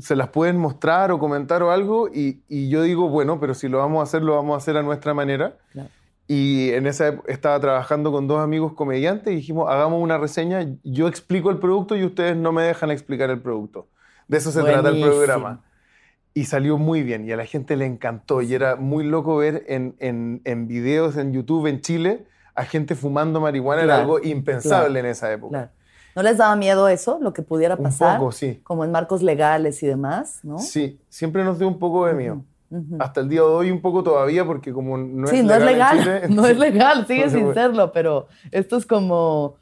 Se las pueden mostrar o comentar o algo y, y yo digo, bueno, pero si lo vamos a hacer, lo vamos a hacer a nuestra manera. Claro. Y en esa época estaba trabajando con dos amigos comediantes y dijimos, hagamos una reseña, yo explico el producto y ustedes no me dejan explicar el producto. De eso se trata el Buenísimo. programa. Y salió muy bien y a la gente le encantó y era muy loco ver en, en, en videos en YouTube en Chile a gente fumando marihuana, era algo impensable claro, en esa época. Claro. ¿No les daba miedo eso, lo que pudiera Un pasar? poco, sí. Como en marcos legales y demás, ¿no? Sí, siempre nos dio un poco de miedo. Hasta el día de hoy un poco todavía porque como no sí, es no es legal, legal, en Chile, *laughs* no es legal, sigue no sin puede. serlo, pero esto es como,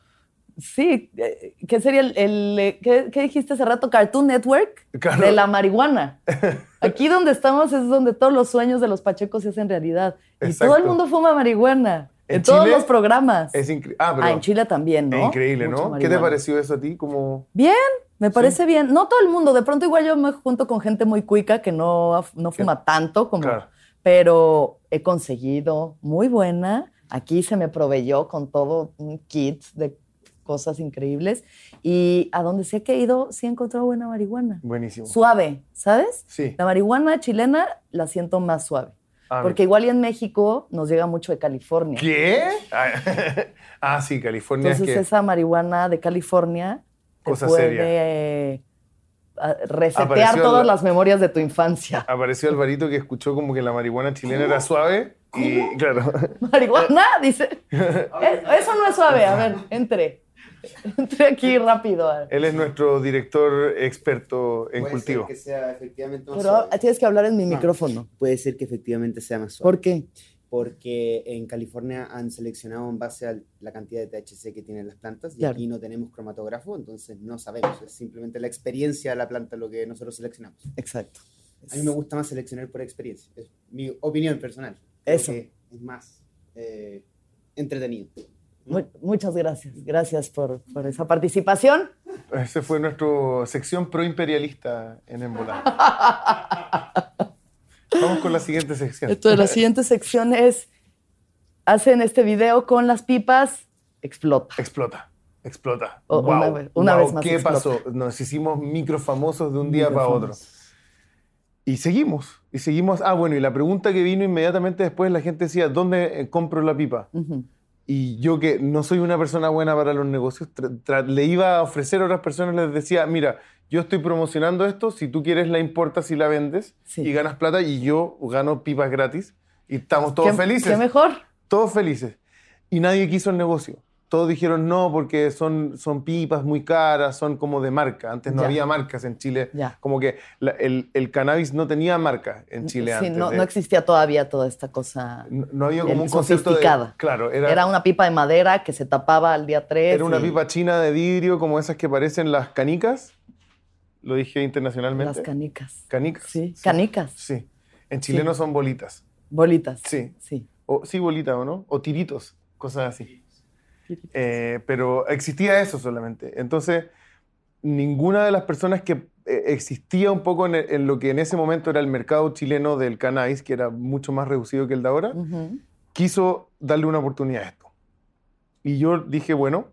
sí, eh, ¿qué sería el, el, eh, ¿qué, qué dijiste hace rato? Cartoon Network Claro. de la marihuana. *laughs* Aquí donde estamos es donde todos los sueños de los pachecos se hacen realidad. Y todo el mundo fuma marihuana, en, ¿En todos Chile? los programas. Es increíble. Ah, pero ah, en Chile también, ¿no? es increíble, ¿no? ¿Qué te pareció eso a ti? Como... Bien, me parece bien. No todo el mundo, de pronto igual yo me junto con gente muy cuica que no, no fuma tanto como... Claro. Pero he conseguido muy buena. Aquí se me proveyó con todo un kit de cosas increíbles. Y a donde sé que he ido, sí he encontrado buena marihuana. Buenísimo. Suave, ¿sabes? Sí. La marihuana chilena la siento más suave. Ah, Porque igual y en México nos llega mucho de California. ¿Qué? Ah, *laughs* Ah, sí, California Entonces es que... esa marihuana de California te Cosa puede seria. eh, resetear Apareció todas la- las memorias de tu infancia. Apareció Alvarito que escuchó como que la marihuana chilena era suave y claro, *laughs* ¿Marihuana? *laughs* Dice. "Eh, Eso no es suave. A ver, entre. *laughs* Entre aquí rápido. él es nuestro director experto en Puede cultivo. ser que sea efectivamente más Pero suave. tienes que hablar en mi No. micrófono. Puede ser que efectivamente sea más suave. ¿Por qué? Porque en California han seleccionado en base a la cantidad de THC que tienen las plantas y Claro. aquí no tenemos cromatógrafo, entonces no sabemos. Es simplemente la experiencia de la planta lo que nosotros seleccionamos. Exacto. A mí me gusta más seleccionar por experiencia. Es mi opinión personal. Creo Eso. que es más eh, entretenido. Mu- muchas gracias. Gracias por, por esa participación. Esa fue nuestra sección proimperialista en Embolá. *laughs* Vamos con la siguiente sección. Entonces, la siguiente sección es: hacen este video con las pipas, explota. Explota, explota. O- Guau, una vez- una vez más ¿Qué explota. pasó? Nos hicimos micro famosos de un día para otro. Y seguimos, y seguimos. Ah, bueno, y la pregunta que vino inmediatamente después, la gente decía, ¿dónde eh, compro la pipa? Ujú. Y yo que no soy una persona buena para los negocios, le iba a ofrecer a otras personas, les decía, mira, yo estoy promocionando esto, si tú quieres la importas y la vendes Sí. y ganas plata y yo gano pipas gratis y estamos todos ¿Qué- felices. ¿Qué mejor? Todos felices. Y nadie quiso el negocio. Todos dijeron no porque son, son pipas muy caras, son como de marca. Antes no Ya. había marcas en Chile. Ya. Como que la- el, el cannabis no tenía marca en Chile Sí, antes. no, de- no existía todavía toda esta cosa. no- no había como un concepto de... Claro, era, Era una pipa de madera que se tapaba al día 3. era una pipa china de vidrio como esas que parecen las canicas. Lo dije internacionalmente. Las canicas. Canicas. Sí, canicas. Sí. En chileno son bolitas. Bolitas. Sí. Sí. O, sí, bolita o no. O tiritos, cosas así. Eh, pero existía eso solamente. Entonces, ninguna de las personas que eh, existía un poco en, el- en lo que en ese momento era el mercado chileno del cannabis, que era mucho más reducido que el de ahora, quiso darle una oportunidad a esto. Y yo dije, bueno,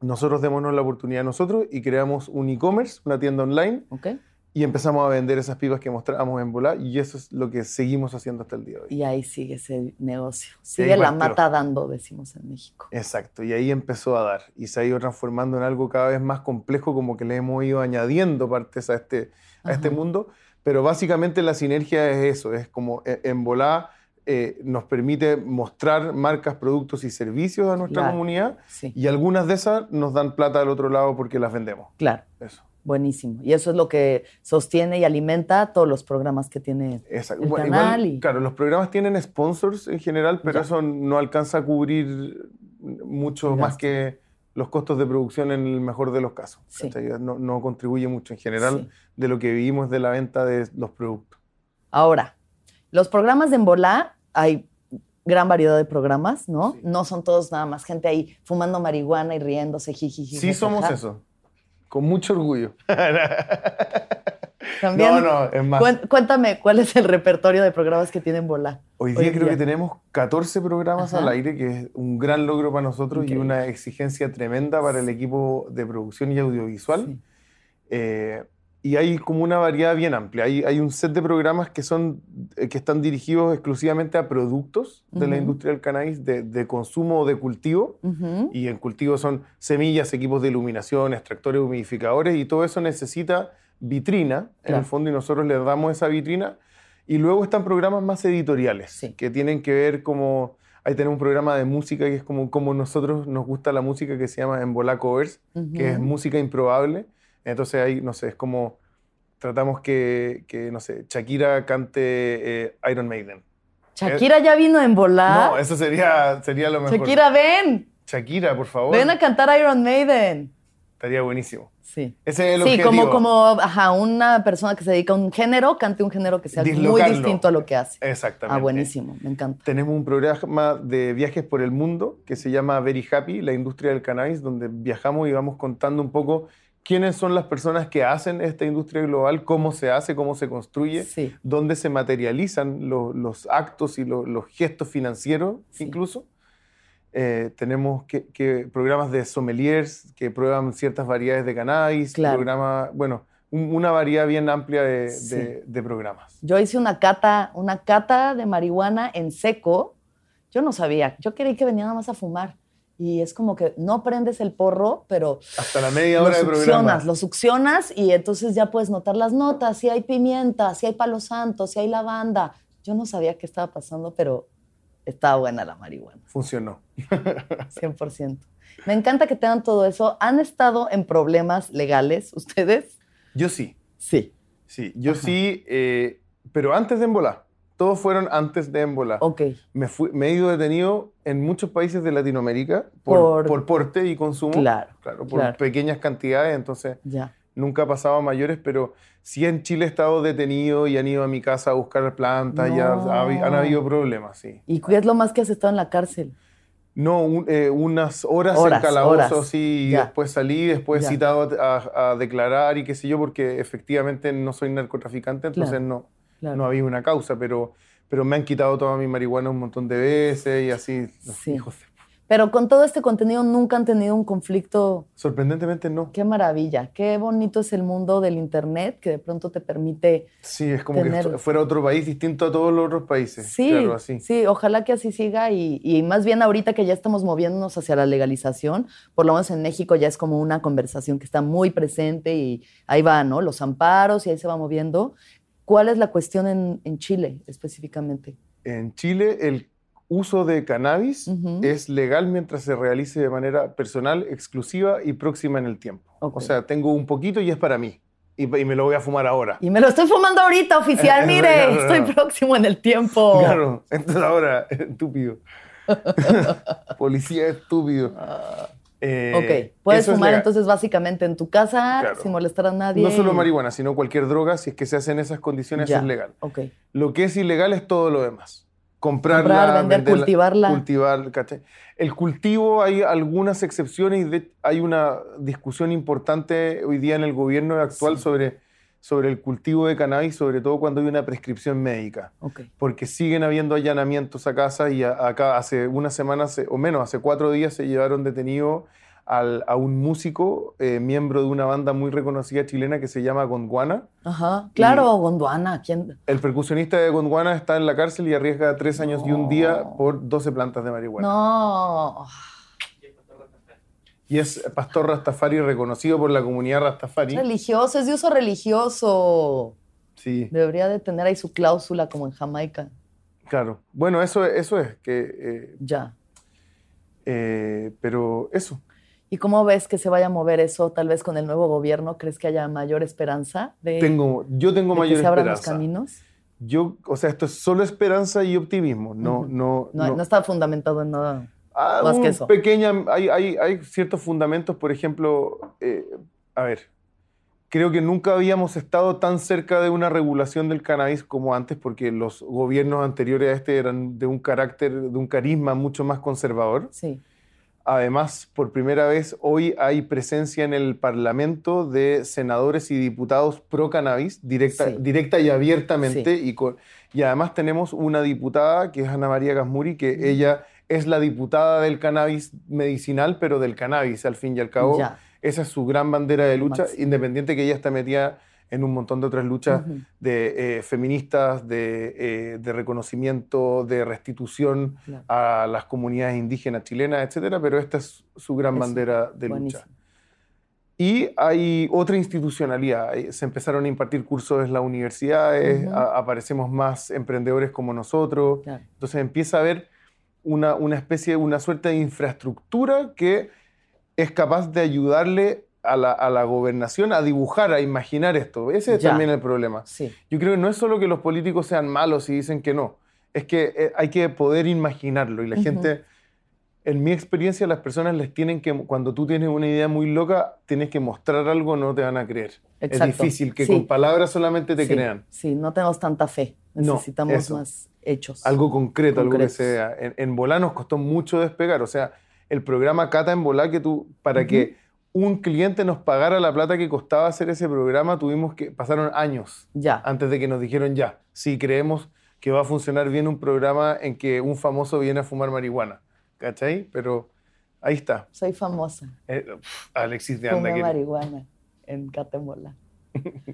nosotros démonos la oportunidad a nosotros y creamos un e-commerce, una tienda online, Ok. Y empezamos a vender esas pipas que mostrábamos en Volá y eso es lo que seguimos haciendo hasta el día de hoy. Y ahí sigue ese negocio. Sigue la mata dando, decimos en México. Exacto, y ahí empezó a dar y se ha ido transformando en algo cada vez más complejo, como que le hemos ido añadiendo partes a este, a este mundo, pero básicamente la sinergia es eso, es como e- en Volá eh, nos permite mostrar marcas, productos y servicios a nuestra Claro. comunidad Sí, y algunas de esas nos dan plata al otro lado porque las vendemos. claro. Eso. Buenísimo. Y eso es lo que sostiene y alimenta todos los programas que tiene. Exacto. El Bueno, canal igual, y- Claro, los programas tienen sponsors en general, pero Ya. eso no alcanza a cubrir mucho más que los costos de producción en el mejor de los casos. No, no contribuye mucho en general Sí. de lo que vivimos de la venta de los productos. Ahora, los programas de Embolá, hay gran variedad de programas, ¿no? Sí. No son todos nada más gente ahí fumando marihuana y riéndose, jijiji. Sí somos eso, con mucho orgullo. También, *laughs* no, no, es más. cuéntame, ¿cuál es el repertorio de programas que tiene Embolá? Hoy hoy día creo día. que tenemos 14 programas Ajá. al aire, que es un gran logro para nosotros Increíble. y una exigencia tremenda para el equipo de producción y audiovisual. Sí. Eh, y hay como una variedad bien amplia. Hay, hay un set de programas que, son, eh, que están dirigidos exclusivamente a productos de la Ujú. industria del cannabis, de, de consumo o de cultivo. Ujú. Y en cultivo son semillas, equipos de iluminación, extractores, humidificadores, y todo eso necesita vitrina, en Claro. el fondo, y nosotros les damos esa vitrina. Y luego están programas más editoriales, Sí. que tienen que ver como... Ahí tenemos un programa de música que es como, como nosotros nos gusta la música, que se llama Embola Covers, que es música improbable. Entonces ahí, no sé, es como tratamos que, que, no sé, Shakira cante eh, Iron Maiden. Shakira ya vino a Embolá. No, eso sería, sería lo mejor. Shakira, ven. Shakira, por favor. Ven a cantar Iron Maiden. Estaría buenísimo. Sí. Ese es el Sí, objetivo. como, como ajá, una persona que se dedica a un género, cante un género que sea muy distinto a lo que hace. Exactamente. Ah, buenísimo, me encanta. Tenemos un programa de viajes por el mundo que se llama Very Happy, la industria del cannabis, donde viajamos y vamos contando un poco quiénes son las personas que hacen esta industria global, cómo se hace, cómo se construye, Sí. dónde se materializan lo- los actos y lo- los gestos financieros Sí. incluso. Eh, tenemos que, que programas de sommeliers que prueban ciertas variedades de cannabis, Claro. programa, bueno, un- una variedad bien amplia de, Sí. de- de programas. Yo hice una cata, una cata de marihuana en seco. Yo no sabía, yo creí que venía nada más a fumar. Y es como que no prendes el porro, pero Hasta la media hora de programa. succionas, lo succionas y entonces ya puedes notar las notas, si hay pimienta, si hay palo santo, si hay lavanda. Yo no sabía qué estaba pasando, pero estaba buena la marihuana, Funcionó. *laughs* 100%. Me encanta que tengan todo eso. ¿Han estado en problemas legales ustedes? Yo sí, Sí. sí, yo Ajá. sí, eh, pero antes de embolar. Todos fueron antes de embolar. Ok. Me, fui- me he ido detenido en muchos países de Latinoamérica por, Por- por porte y consumo. Claro, Claro, por claro. pequeñas cantidades, entonces Ya. nunca ha pasado a mayores, pero sí en Chile he estado detenido y han ido a mi casa a buscar plantas, ya No. ha habi- han habido problemas, sí. ¿Y qué es lo más que has estado en la cárcel? No, un- eh, unas horas, Horas, en calabozo, horas. sí, y Ya. después salí, después Ya. citado a, a declarar y qué sé yo, porque efectivamente no soy narcotraficante, entonces Claro, no, Claro. no había una causa, pero, pero me han quitado toda mi marihuana un montón de veces y así, Sí. hijos de- Pero con todo este contenido nunca han tenido un conflicto. Sorprendentemente no. Qué maravilla, qué bonito es el mundo del Internet que de pronto te permite... Sí, es como Tener- que fuera otro país distinto a todos los otros países. Sí, Claro, así. sí, ojalá que así siga y, y más bien ahorita que ya estamos moviéndonos hacia la legalización, por lo menos en México ya es como una conversación que está muy presente y ahí va, ¿no? Los amparos y ahí se va moviendo. ¿Cuál es la cuestión en, en Chile específicamente? En Chile el uso de cannabis Ujú. es legal mientras se realice de manera personal, exclusiva y próxima en el tiempo. Ok. O sea, tengo un poquito y es para mí. Y, y me lo voy a fumar ahora. Y me lo estoy fumando ahorita, oficial, *laughs* mire, Claro, estoy claro. próximo en el tiempo. *laughs* Claro, entonces ahora, *laughs* estúpido. Policía estúpido. Eh, Ok, puedes fumar entonces básicamente en tu casa Claro. sin molestar a nadie. No solo marihuana, sino cualquier droga, si es que se hace en esas condiciones, Ya. es legal. Ok. Lo que es ilegal es todo lo demás. Comprarla, Comprar, vender, venderla, cultivarla. Cultivar, ¿cachai? El cultivo hay algunas excepciones y de- hay una discusión importante hoy día en el gobierno actual Sí. sobre, sobre el cultivo de cannabis, sobre todo cuando hay una prescripción médica. Ok. Porque siguen habiendo allanamientos a casa y a- acá hace una semana se- o menos, hace cuatro días se llevaron detenido al- a un músico, eh, miembro de una banda muy reconocida chilena que se llama Gondwana. Ajá. Claro, Gondwana. ¿Quién? El percusionista de Gondwana está en la cárcel y arriesga tres años y un día por 12 plantas de marihuana. No. Y es pastor Rastafari reconocido por la comunidad Rastafari. Religioso, es de uso religioso. Sí, Debería de tener ahí su cláusula como en Jamaica. claro. Bueno, eso, eso es, que, eh, Ya. eh, pero eso. ¿Y cómo ves que se vaya a mover eso tal vez con el nuevo gobierno? ¿Crees que haya mayor esperanza de, Tengo, yo tengo de mayor que se abran los esperanza. caminos? Yo, o sea, esto es solo esperanza y optimismo. No, Ujú. no, No, no. no está fundamentado en nada. Ah, más que un eso. Pequeña, hay, hay, hay ciertos fundamentos, por ejemplo, eh, a ver, creo que nunca habíamos estado tan cerca de una regulación del cannabis como antes, porque los gobiernos anteriores a este eran de un carácter, de un carisma mucho más conservador. Sí. Además, por primera vez hoy hay presencia en el Parlamento de senadores y diputados pro cannabis, directa, Sí. directa y abiertamente. Y, con- y además tenemos una diputada que es Ana María Gasmuri, que ella es la diputada del cannabis medicinal, pero del cannabis al fin y al cabo. Ya. Esa es su gran bandera de lucha, Máximo. independiente que ella está metida en un montón de otras luchas de eh, feministas, de, eh, de reconocimiento, de restitución Claro. a las comunidades indígenas chilenas, etcétera, pero esta es su gran Eso, bandera de Buenísimo. lucha. Y hay otra institucionalidad. Hay- Se empezaron a impartir cursos en las universidades, a- aparecemos más emprendedores como nosotros. Claro. Entonces empieza a haber una, una especie, una suerte de infraestructura que es capaz de ayudarle a la, a la gobernación a dibujar, a imaginar esto. Ese es Ya. también el problema. Sí. Yo creo que no es solo que los políticos sean malos y dicen que no, es que eh, hay que poder imaginarlo y la gente, en mi experiencia, las personas les tienen que, cuando tú tienes una idea muy loca, tienes que mostrar algo, no te van a creer. Exacto. Es difícil que Sí. con palabras solamente te sí, crean. Sí, no tenemos tanta fe. Necesitamos más hechos. Algo concreto, algo que sea. En, en Volá nos costó mucho despegar, o sea, el programa Cata en Volá, que tú, para Ujú. que un cliente nos pagara la plata que costaba hacer ese programa, tuvimos que, pasaron años. Ya. antes de que nos dijeron ya, sí creemos que va a funcionar bien un programa en que un famoso viene a fumar marihuana. ¿Cachai? Pero ahí está. Soy famosa. Eh, Alexis de Anda. Fumé marihuana en Catemola.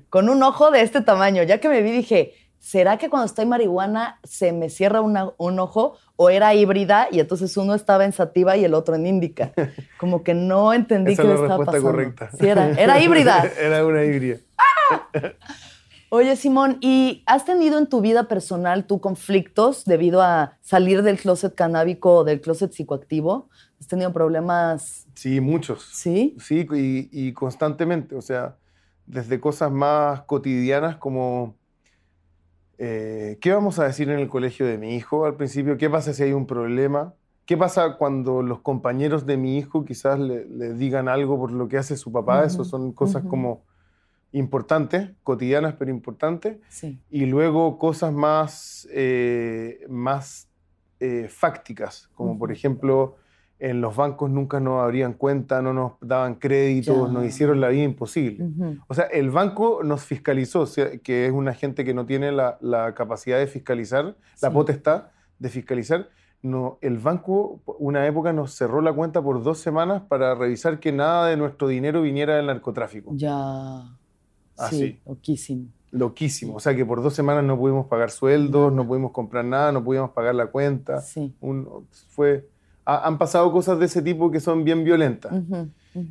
Con un ojo de este tamaño. Ya que me vi, dije, ¿será que cuando estoy marihuana se me cierra una- un ojo o era híbrida y entonces uno estaba en sativa y el otro en índica? *laughs* Como que no entendí Esa qué es la estaba respuesta pasando. correcta. Sí, era, era *laughs* híbrida. Era una híbrida. *laughs* Oye, Simón, ¿y has tenido en tu vida personal tú conflictos debido a salir del closet canábico o del closet psicoactivo? ¿Has tenido problemas? Sí, muchos. Sí. Sí, y, y constantemente. O sea, desde cosas más cotidianas como... eh, ¿Qué vamos a decir en el colegio de mi hijo al principio? ¿Qué pasa si hay un problema? ¿Qué pasa cuando los compañeros de mi hijo quizás le, le digan algo por lo que hace su papá? Eso son cosas como importantes, cotidianas pero importantes. Sí. Y luego cosas más, eh, más eh, fácticas, como por ejemplo, en los bancos nunca nos abrían cuenta, no nos daban créditos, Ya. nos hicieron la vida imposible. O sea, el banco nos fiscalizó, que es una gente que no tiene la, la capacidad de fiscalizar, la Sí. potestad de fiscalizar. No, el banco, una época, nos cerró la cuenta por dos semanas para revisar que nada de nuestro dinero viniera del narcotráfico. Ya. Así. Sí, loquísimo. Loquísimo. O sea, que por dos semanas no pudimos pagar sueldos, no pudimos comprar nada, no pudimos pagar la cuenta. Sí. Un- fue, ha- han pasado cosas de ese tipo que son bien violentas.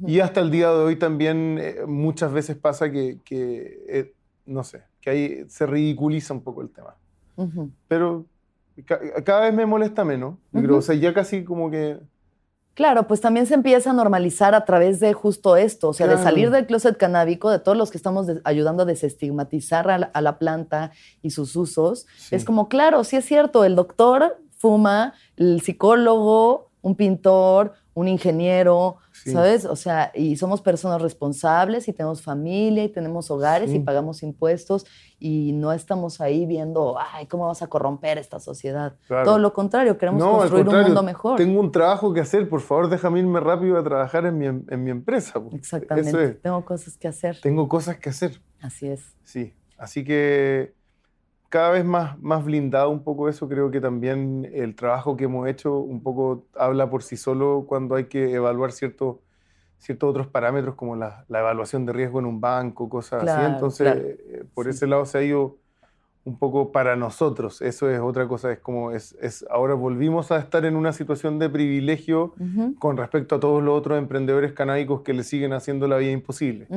Y hasta el día de hoy también eh, muchas veces pasa que, que, eh, no sé, que ahí se ridiculiza un poco el tema. Pero ca- cada vez me molesta menos. Creo, o sea, ya casi como que... Claro, pues también se empieza a normalizar a través de justo esto, o sea, de salir del closet canábico, de todos los que estamos ayudando a desestigmatizar a la, a la planta y sus usos. sí. Es como, claro, sí es cierto, el doctor fuma, el psicólogo, un pintor, un ingeniero, Sí. ¿sabes? O sea, y somos personas responsables y tenemos familia y tenemos hogares Sí. y pagamos impuestos y no estamos ahí viendo, ay, ¿cómo vas a corromper esta sociedad? Claro. Todo lo contrario, queremos No, construir un mundo mejor. Tengo un trabajo que hacer, por favor, déjame irme rápido a trabajar en mi, em- en mi empresa. po. Exactamente. Eso es. Tengo cosas que hacer. Tengo cosas que hacer. Así es. Sí, así que cada vez más, más blindado un poco eso, creo que también el trabajo que hemos hecho un poco habla por sí solo cuando hay que evaluar ciertos ciertos otros parámetros como la, la evaluación de riesgo en un banco, cosas Claro, así. Entonces, claro. eh, por Sí. ese lado se ha ido un poco para nosotros. Eso es otra cosa, es como, es, es, ahora volvimos a estar en una situación de privilegio con respecto a todos los otros emprendedores canábicos que le siguen haciendo la vida imposible.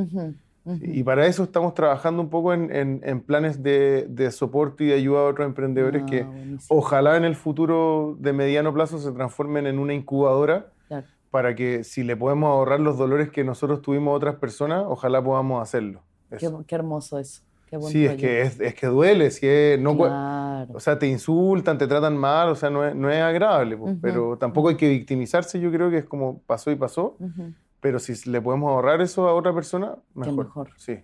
Y para eso estamos trabajando un poco en, en- en planes de, de soporte y de ayuda a otros emprendedores Ah, que buenísimo. ojalá en el futuro de mediano plazo se transformen en una incubadora Claro. para que si le podemos ahorrar los dolores que nosotros tuvimos a otras personas, ojalá podamos hacerlo. Qué, qué hermoso eso. Qué buen Sí, es que, es, es que duele, si es, no, Claro. o sea, te insultan, te tratan mal, o sea, no es, no es agradable, pues, pero tampoco hay que victimizarse, yo creo que es como pasó y pasó. Pero si le podemos ahorrar eso a otra persona, mejor. mejor. Sí,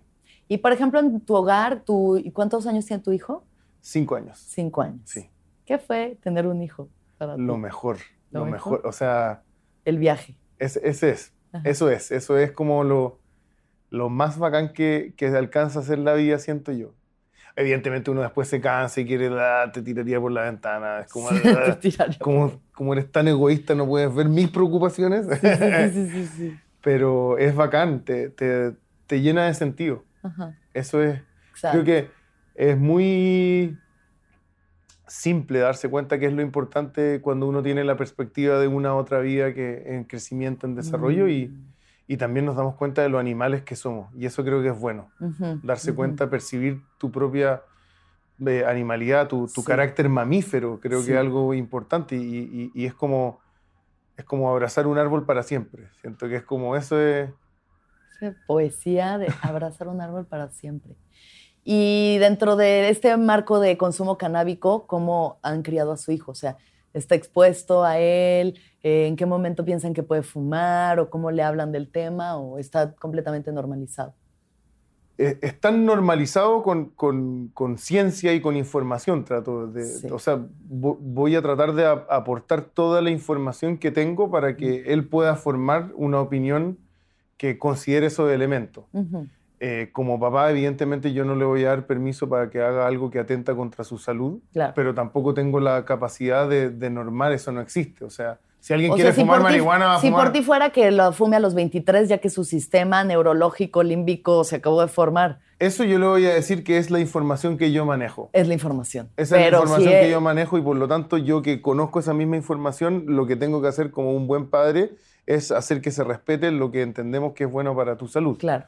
Y por ejemplo, en tu hogar, ¿y ¿cuántos años tiene tu hijo? cinco años. Cinco años. Sí. ¿Qué fue tener un hijo para Lo mejor, ¿Lo mejor? mejor. O sea, El viaje. ese, ese es, Ajá. eso es, eso es como lo, lo más bacán que, que alcanza a hacer la vida, siento yo. Evidentemente uno después se cansa y quiere, ah, te tiraría por la ventana, es como, Sí, *laughs* ah, te tiraría. como, como eres tan egoísta, no puedes ver mis preocupaciones, Sí, sí, sí, sí. *laughs* pero es bacán, te, te, te llena de sentido. Ajá. Eso es, Exacto. creo que es muy simple darse cuenta que es lo importante cuando uno tiene la perspectiva de una otra vida que en crecimiento, en desarrollo y, Mm. y también nos damos cuenta de los animales que somos y eso creo que es bueno, Ujú, darse ujú. cuenta, percibir tu propia eh, animalidad, tu, tu Sí. carácter mamífero, creo Sí. que es algo importante y, y- y es como es como abrazar un árbol para siempre. Siento que es como eso es Esa Poesía de abrazar un árbol para siempre. Y dentro de este marco de consumo canábico, ¿cómo han criado a su hijo? O sea, ¿está expuesto a él? Eh, ¿En qué momento piensan que puede fumar? ¿O cómo le hablan del tema? ¿O está completamente normalizado? Es, es tan normalizado con, con, con ciencia y con información. Trato de, Sí. O sea, vo- voy a tratar de a- aportar toda la información que tengo para que él pueda formar una opinión que considere esos elementos. Eh, como papá, evidentemente yo no le voy a dar permiso para que haga algo que atenta contra su salud, Claro. pero tampoco tengo la capacidad de, de normar, eso no existe. O sea, si alguien O quiere sea, fumar marihuana, va a si fumar. por ti fuera que lo fume a los 23, ya que su sistema neurológico límbico se acabó de formar, Eso yo le voy a decir que es la información que yo manejo. es la información. Esa es la información si que yo manejo y por lo tanto yo que conozco esa misma información, lo que tengo que hacer como un buen padre es hacer que se respete lo que entendemos que es bueno para tu salud. Claro.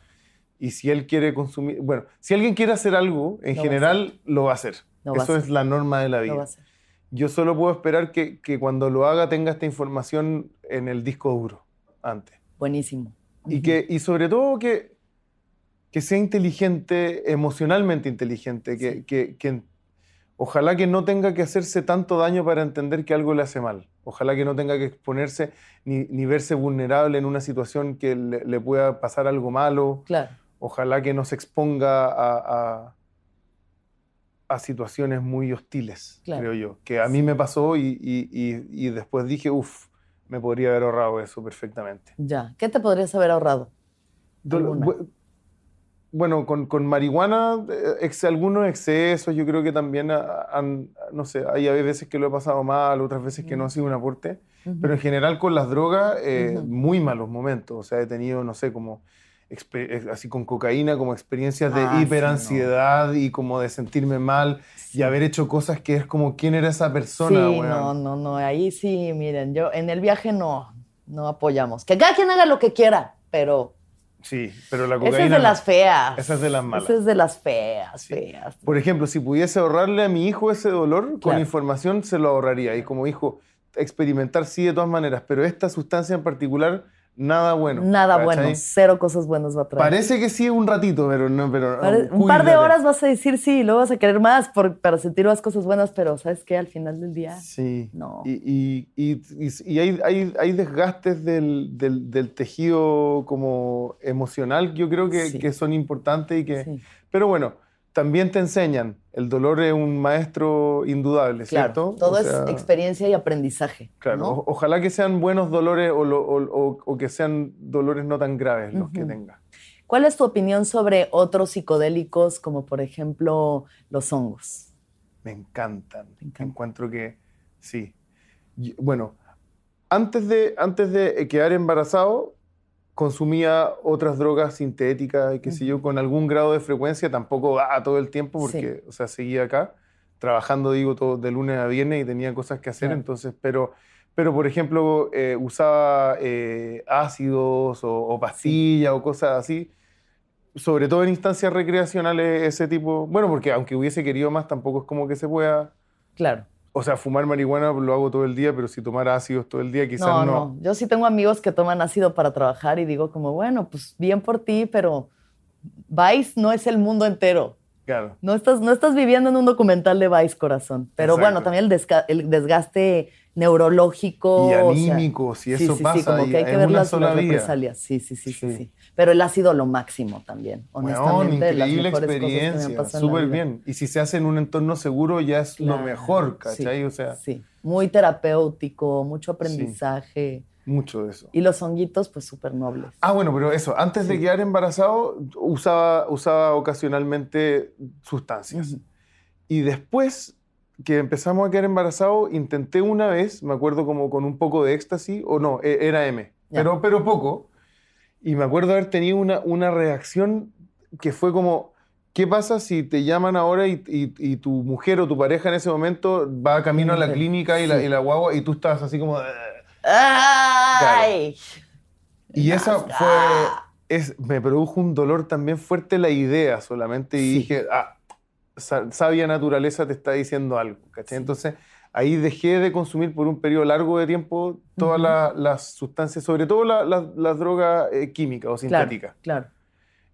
Y si él quiere consumir, bueno, si alguien quiere hacer algo, en va general lo va a hacer. Lo va a Eso es la norma de la Lo vida. va a hacer. Yo solo puedo esperar que, que cuando lo haga tenga esta información en el disco duro antes. Buenísimo. Y, que, y sobre todo que, que sea inteligente, emocionalmente inteligente, que, Sí. que- que ojalá que no tenga que hacerse tanto daño para entender que algo le hace mal. Ojalá que no tenga que exponerse ni, ni verse vulnerable en una situación que le, le pueda pasar algo malo. Claro. Ojalá que no se exponga a, a- a situaciones muy hostiles, Claro. creo yo. Que a mí me pasó y, y- y- y después dije, uff, me podría haber ahorrado eso perfectamente. Ya. ¿Qué te podrías haber ahorrado? Do- ¿Alguna? bu- Bueno, con, con marihuana, eh, ex- algunos excesos, yo creo que también han, no sé, hay veces que lo he pasado mal, otras veces que no ha sido un aporte, Ujú. pero en general con las drogas, eh, Ujú. muy malos momentos. O sea, he tenido, no sé, como, así con cocaína, como experiencias de Ah, sí, hiperansiedad y como de sentirme mal y haber hecho cosas que es como, ¿quién era esa persona, Sí, weón? no, no, no. Ahí sí, miren, yo en el viaje no, no apoyamos. Que cada quien haga lo que quiera, pero Sí, pero la cocaína... esa es de no. las feas. Esa es de las malas. Esa es de las feas, Sí. feas. Por ejemplo, si pudiese ahorrarle a mi hijo ese dolor, con información se lo ahorraría. Y como hijo, experimentar sí de todas maneras, pero esta sustancia en particular, nada bueno. Nada ¿cachai? bueno, cero cosas buenas va a traer. Parece que sí un ratito, pero no, pero Pare- un par de horas vas a decir sí y luego vas a querer más por- para sentir más cosas buenas, pero ¿sabes qué? Al final del día, Sí. No. Y, y- y- y- y hay, hay- hay desgastes del, del- del tejido como emocional, yo creo que, Sí. que son importantes y que... sí, Pero bueno, también te enseñan. El dolor es un maestro indudable, claro. ¿cierto? Todo O es sea, experiencia y aprendizaje. Claro, ¿no? o- ojalá que sean buenos dolores o, lo- que sean dolores no tan graves los que Ujú. tenga. ¿Cuál es tu opinión sobre otros psicodélicos, como por ejemplo los hongos? Me encantan. Me encanta. Encuentro que sí. Bueno, antes de, antes de quedar embarazado, consumía otras drogas sintéticas y qué sé yo, con algún grado de frecuencia, tampoco a todo el tiempo, porque, o sea, seguía acá, trabajando, digo, todo de lunes a viernes y tenía cosas que hacer, Claro. entonces, pero, pero por ejemplo, eh, usaba eh, ácidos o, o pastillas o cosas así, sobre todo en instancias recreacionales, ese tipo, bueno, porque aunque hubiese querido más, tampoco es como que se pueda, Claro. O sea, fumar marihuana lo hago todo el día, pero si tomar ácidos todo el día, quizás No, no. no, Yo sí tengo amigos que toman ácido para trabajar y digo como, bueno, pues bien por ti, pero Vice no es el mundo entero. Claro. No estás, no estás viviendo en un documental de Vice, corazón. Pero Exacto. bueno, también el, el desgaste neurológico. Y o sea, anímico, si sí, eso sí, sí, pasa como y que hay que ver las, represalias. Sí, sí, sí, sí. Pero el ácido lo máximo también, honestamente. increíble experiencia, súper bien. Y si se hace en un entorno seguro, ya es lo mejor, ¿cachai? sí, o sea, Sí, muy terapéutico, mucho aprendizaje. mucho de eso. Y los honguitos, pues súper nobles. Ah, bueno, pero eso, antes de quedar embarazado, usaba, usaba ocasionalmente sustancias. Y después que empezamos a quedar embarazados, intenté una vez, me acuerdo como con un poco de éxtasis, o no, e- era M, Ya. pero, pero poco. Y me acuerdo haber tenido una, una reacción que fue como, ¿qué pasa si te llaman ahora y, y- y tu mujer o tu pareja en ese momento va camino a la clínica y, la, y la guagua y tú estás así como... ¡Ay! Y esa fue, es, me produjo un dolor también fuerte la idea solamente y Sí. dije, ah, sabia naturaleza te está diciendo algo, ¿cachai? Entonces ahí dejé de consumir por un periodo largo de tiempo todas las sustancias, sobre todo la- la- las drogas eh, químicas o sintéticas. claro.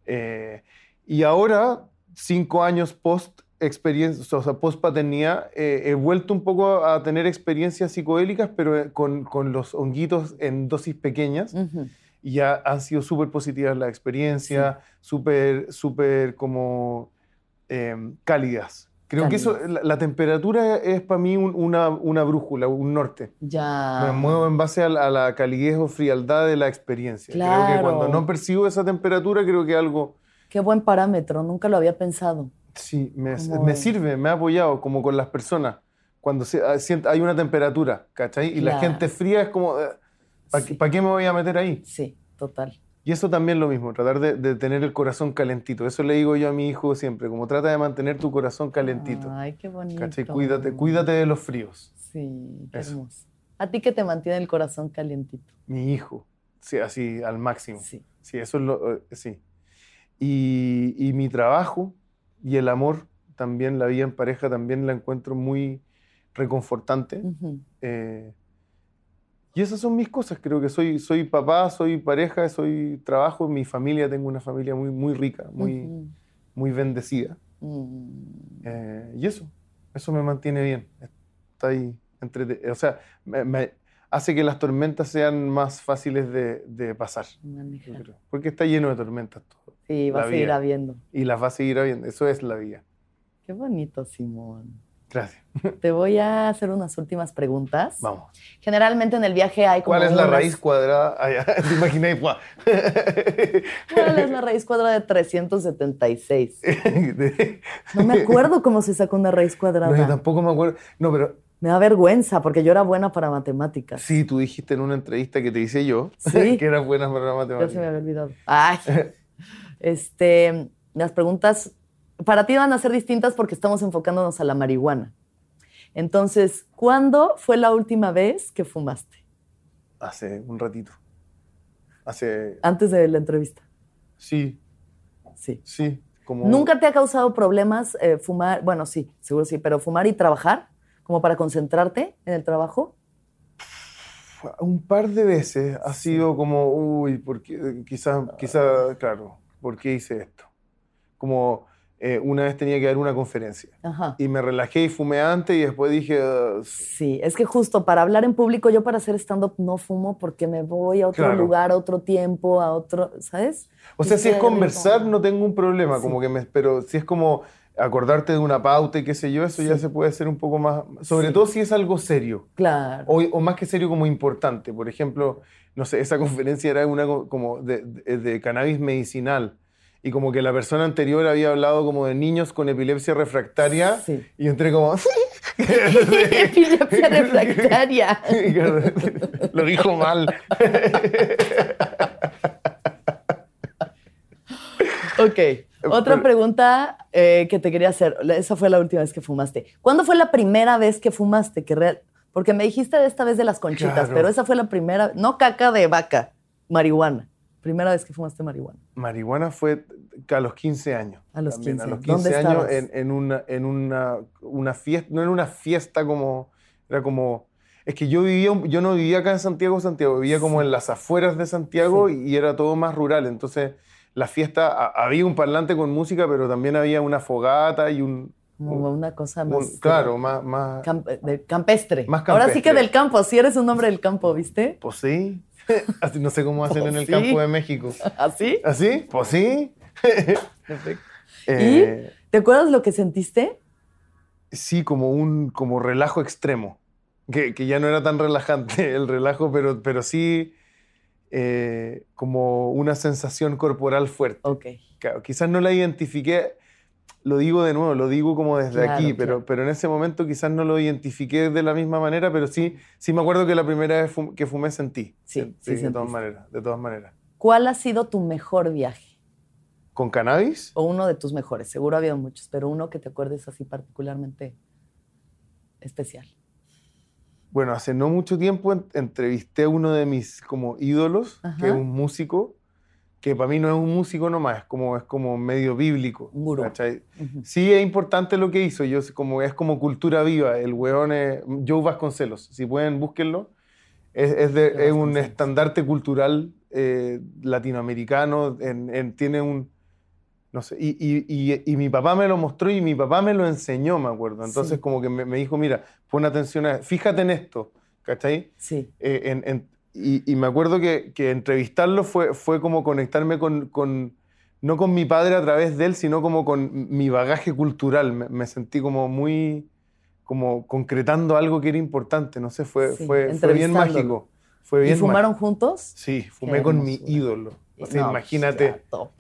Eh, y ahora, cinco años post experiencia, o sea, post paternidad, eh, he vuelto un poco a tener experiencias psicodélicas, pero con, con los honguitos en dosis pequeñas y ya han sido súper positivas las experiencias, súper, súper como eh, cálidas. Creo que eso, la, la temperatura es para mí un- una, una brújula, un norte. Ya. Me muevo en base a la, a la calidez o frialdad de la experiencia. Creo que Claro. cuando no percibo esa temperatura, creo que algo, Qué buen parámetro, nunca lo había pensado. sí, me, Como- me sirve, me ha apoyado, como con las personas. Cuando se, ah, hay una temperatura, ¿cachai? Y la Claro. gente fría es como, ¿para Sí. qué me voy a meter ahí? Sí, total. Y eso también lo mismo, tratar de, de tener el corazón calentito. Eso le digo yo a mi hijo siempre, como trata de mantener tu corazón calentito. Ay, qué bonito. ¿Cachai? Cuídate, cuídate de los fríos. Sí, qué Eso. hermoso. ¿A ti que te mantiene el corazón calientito? Mi hijo, sí, así al máximo. Sí. Sí, eso es lo, eh, sí. Y, y mi trabajo y el amor, también la vida en pareja, también la encuentro muy reconfortante. Eh, y esas son mis cosas, creo que soy, soy papá, soy pareja, soy trabajo, mi familia, tengo una familia muy, muy rica, muy, Ujú. muy bendecida. Mm. Eh, y eso, eso me mantiene bien. Está ahí, entrete- o sea, me, me hace que las tormentas sean más fáciles de, de pasar. Porque está lleno de tormentas todo. Sí, vas a ir vida. habiendo. Y las va a seguir habiendo, eso es la vida. Qué bonito, Simón. Gracias. *laughs* Te voy a hacer unas últimas preguntas. Vamos. Generalmente en el viaje hay como ¿Cuál es la raíz cuadrada? *laughs* ¿Te imaginé? ¿Cuál es la raíz cuadrada de 376? *laughs* No me acuerdo cómo se sacó una raíz No, yo cuadrada. tampoco me acuerdo. No, pero Me da vergüenza porque yo era buena para matemáticas. sí, tú dijiste en una entrevista que te hice yo Sí. que eras buena para la Ya se me había olvidado. Ay. Este, las preguntas para ti van a ser distintas porque estamos enfocándonos a la marihuana. Entonces, ¿cuándo fue la última vez que fumaste? Hace un ratito. Hace. Antes de la entrevista. Sí, Sí. sí. Como... ¿Nunca te ha causado problemas eh, fumar? Bueno, sí, seguro sí, pero fumar y trabajar, como para concentrarte en el trabajo. Un par de veces ha sido como, uy, porque quizás, quizás, claro, ¿por qué hice esto? Como eh, una vez tenía que dar una conferencia Ajá. y me relajé y fumé antes y después dije, "Ah, Sí, es que justo para hablar en público, yo para hacer stand-up no fumo porque me voy a otro Claro. lugar, a otro tiempo, a otro, ¿sabes? O sea, si es conversar, no tengo un problema, Sí. como que me, pero si es como acordarte de una pauta y qué sé yo, eso ya Sí. se puede hacer un poco más, sobre Sí. todo si es algo serio, Claro. o, o más que serio como importante. Por ejemplo, no sé, esa *laughs* conferencia era una co- como de, de- de cannabis medicinal y como que la persona anterior había hablado como de niños con epilepsia refractaria Sí. y entré como... *laughs* *laughs* Epilepsia *laughs* refractaria. Lo dijo mal. Ok. Otra pregunta eh, que te quería hacer. Esa fue la última vez que fumaste. ¿Cuándo fue la primera vez que fumaste? Que real- Porque me dijiste de esta vez de las conchitas, Claro. pero esa fue la primera. No caca de vaca, marihuana. Primera vez que fumaste marihuana. Marihuana fue a los 15 años. A los también, 15. A los ¿Dónde 15 años estabas? en, en una, en una, una fiesta, no era una fiesta como, era como, es que yo vivía, un- yo no vivía acá en Santiago, Santiago, vivía como en las afueras de Santiago y, y era todo más rural, entonces la fiesta, a- había un parlante con música, pero también había una fogata y un, Como una cosa un- más. claro, más, más, camp- de campestre. Más Ahora sí que campestre. del campo, si eres un hombre del campo, ¿viste? pues sí, *laughs* Así, no sé cómo hacen en el Sí. campo de México. *laughs* ¿Así? ¿Así? Pues sí. *laughs* Perfecto. Eh, ¿Te acuerdas lo que sentiste? sí, como un como relajo extremo, que, que ya no era tan relajante el relajo, pero, pero sí eh, como una sensación corporal fuerte. Ok. Claro, quizás no la identifiqué, lo digo de nuevo, lo digo como desde Claro, aquí, pero, claro. pero en ese momento quizás no lo identifiqué de la misma manera, pero sí, sí me acuerdo que la primera vez fum- que fumé sentí. Sí, sí de todas maneras, de todas maneras. ¿Cuál ha sido tu mejor viaje? ¿Con cannabis? O uno de tus mejores. Seguro ha habido muchos, pero uno que te acuerdes así particularmente especial. Bueno, hace no mucho tiempo en- entrevisté a uno de mis como ídolos, Ajá. que es un músico, que para mí no es un músico nomás, es como, es como medio bíblico. Gurú. ¿cachai? Ujú. Sí, es importante lo que hizo, yo, como, es como cultura viva, el weón es Joe Vasconcelos, si pueden búsquenlo, es, es de- es un estandarte cultural eh, latinoamericano, en- en- tiene un... No sé, y, y- y- y mi papá me lo mostró y mi papá me lo enseñó, me acuerdo. Entonces Sí. como que me, me dijo, mira, pon atención a... Fíjate en esto, ¿cachai? Sí. Eh, en- en- y, y me acuerdo que, que entrevistarlo fue, fue como conectarme con, con- no con mi padre a través de él, sino como con mi bagaje cultural. Me, me sentí como muy, como concretando algo que era importante. No sé, fue, Sí, fue, fue bien mágico. Fue ¿Y bien fumaron mágico. juntos? Sí, fumé con mi ídolo. O sea, No, imagínate, ya, top,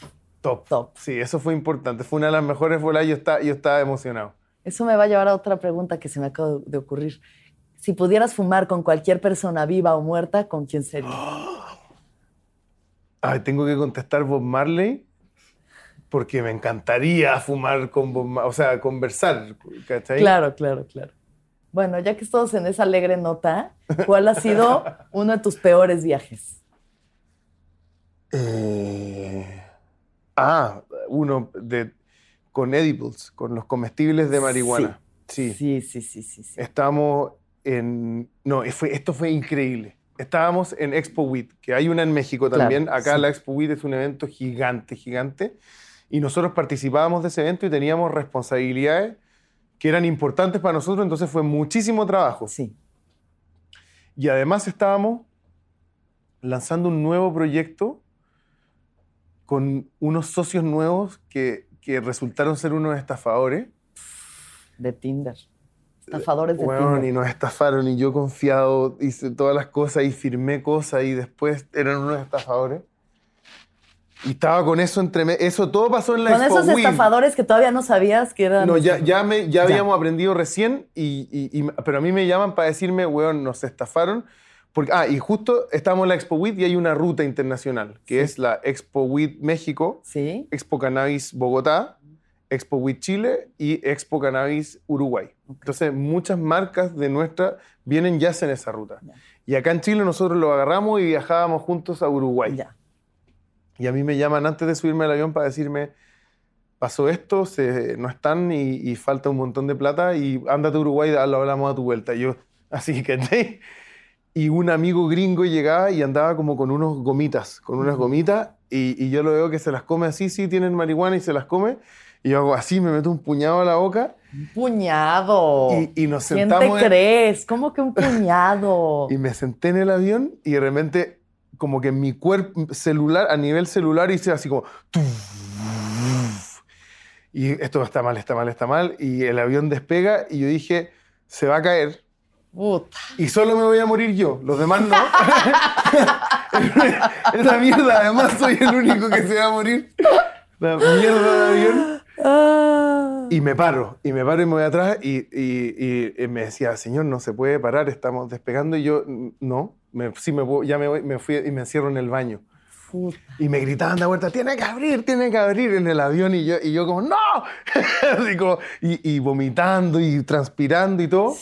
top. top. Sí, eso fue importante. Fue una de las mejores voladas. Yo estaba, yo estaba emocionado. Eso me va a llevar a otra pregunta que se me acaba de ocurrir. Si pudieras fumar con cualquier persona viva o muerta, ¿con quién sería? *gasps* Ay, tengo que contestar Bob Marley porque me encantaría fumar con Bob Marley, o sea, conversar, ¿cachai? Claro, claro, claro. Bueno, ya que estamos en esa alegre nota, ¿cuál ha sido *laughs* uno de tus peores viajes? Eh, ah, uno de, con edibles, con los comestibles de marihuana. Sí. Sí, sí, sí, sí. sí. Estábamos en... No, fue, esto fue increíble. Estábamos en Expo WIT, que hay una en México Claro, también. Acá sí. la Expo WIT es un evento gigante, gigante. Y nosotros participábamos de ese evento y teníamos responsabilidades que eran importantes para nosotros, entonces fue muchísimo trabajo. Sí. Y además estábamos lanzando un nuevo proyecto con unos socios nuevos que, que resultaron ser unos estafadores. De Tinder. Estafadores de Bueno, Tinder. y nos estafaron y yo confiado hice todas las cosas y firmé cosas y después eran unos estafadores. Y estaba con eso entre me- Eso todo pasó en la Con Expo esos Win. estafadores que todavía no sabías que eran. No, ya, ya, me, ya, Ya. habíamos aprendido recién, y, y- y- pero a mí me llaman para decirme, weón, nos estafaron. Porque, ah, y justo estamos en la Expo WIT y hay una ruta internacional, que Sí. es la Expo WIT México, Sí. Expo Cannabis Bogotá, Expo WIT Chile y Expo Cannabis Uruguay. Entonces, muchas marcas de nuestra vienen ya en esa ruta. Y acá en Chile nosotros lo agarramos y viajábamos juntos a Uruguay. Ya. Y a mí me llaman antes de subirme al avión para decirme, pasó esto, se, no están y, y falta un montón de plata y ándate a Uruguay, lo hablamos a tu vuelta. Y yo, *laughs* así que... Y un amigo gringo llegaba y andaba como con unos gomitas, con unas gomitas, y, y yo lo veo que se las come así, sí, tienen marihuana y se las come. Y yo hago así, me meto un puñado a la boca Un puñado. y, y nos Oh, ¿Quién sentamos... te en- crees? ¿Cómo que un puñado? *laughs* Y me senté en el avión y de repente, como que mi cuerpo celular, a nivel celular, hice así como. Y esto está mal, está mal, está mal. Y el avión despega y yo dije, se va a caer. Puta. Y solo me voy a morir yo, los demás no. *laughs* *laughs* Esa mierda, además soy el único que se va a morir. La mierda de avión. Ah. Y me paro, y me paro y me voy atrás y, y- y me decía, señor, no se puede parar, estamos despegando. Y yo, no, me, sí me, puedo- ya me, voy, me fui y me encierro en el baño. Puta. Y me gritaban de vuelta, tiene que abrir, tiene que abrir en el avión. Y yo, y yo como, no. *laughs* Como, y, y vomitando y transpirando y todo.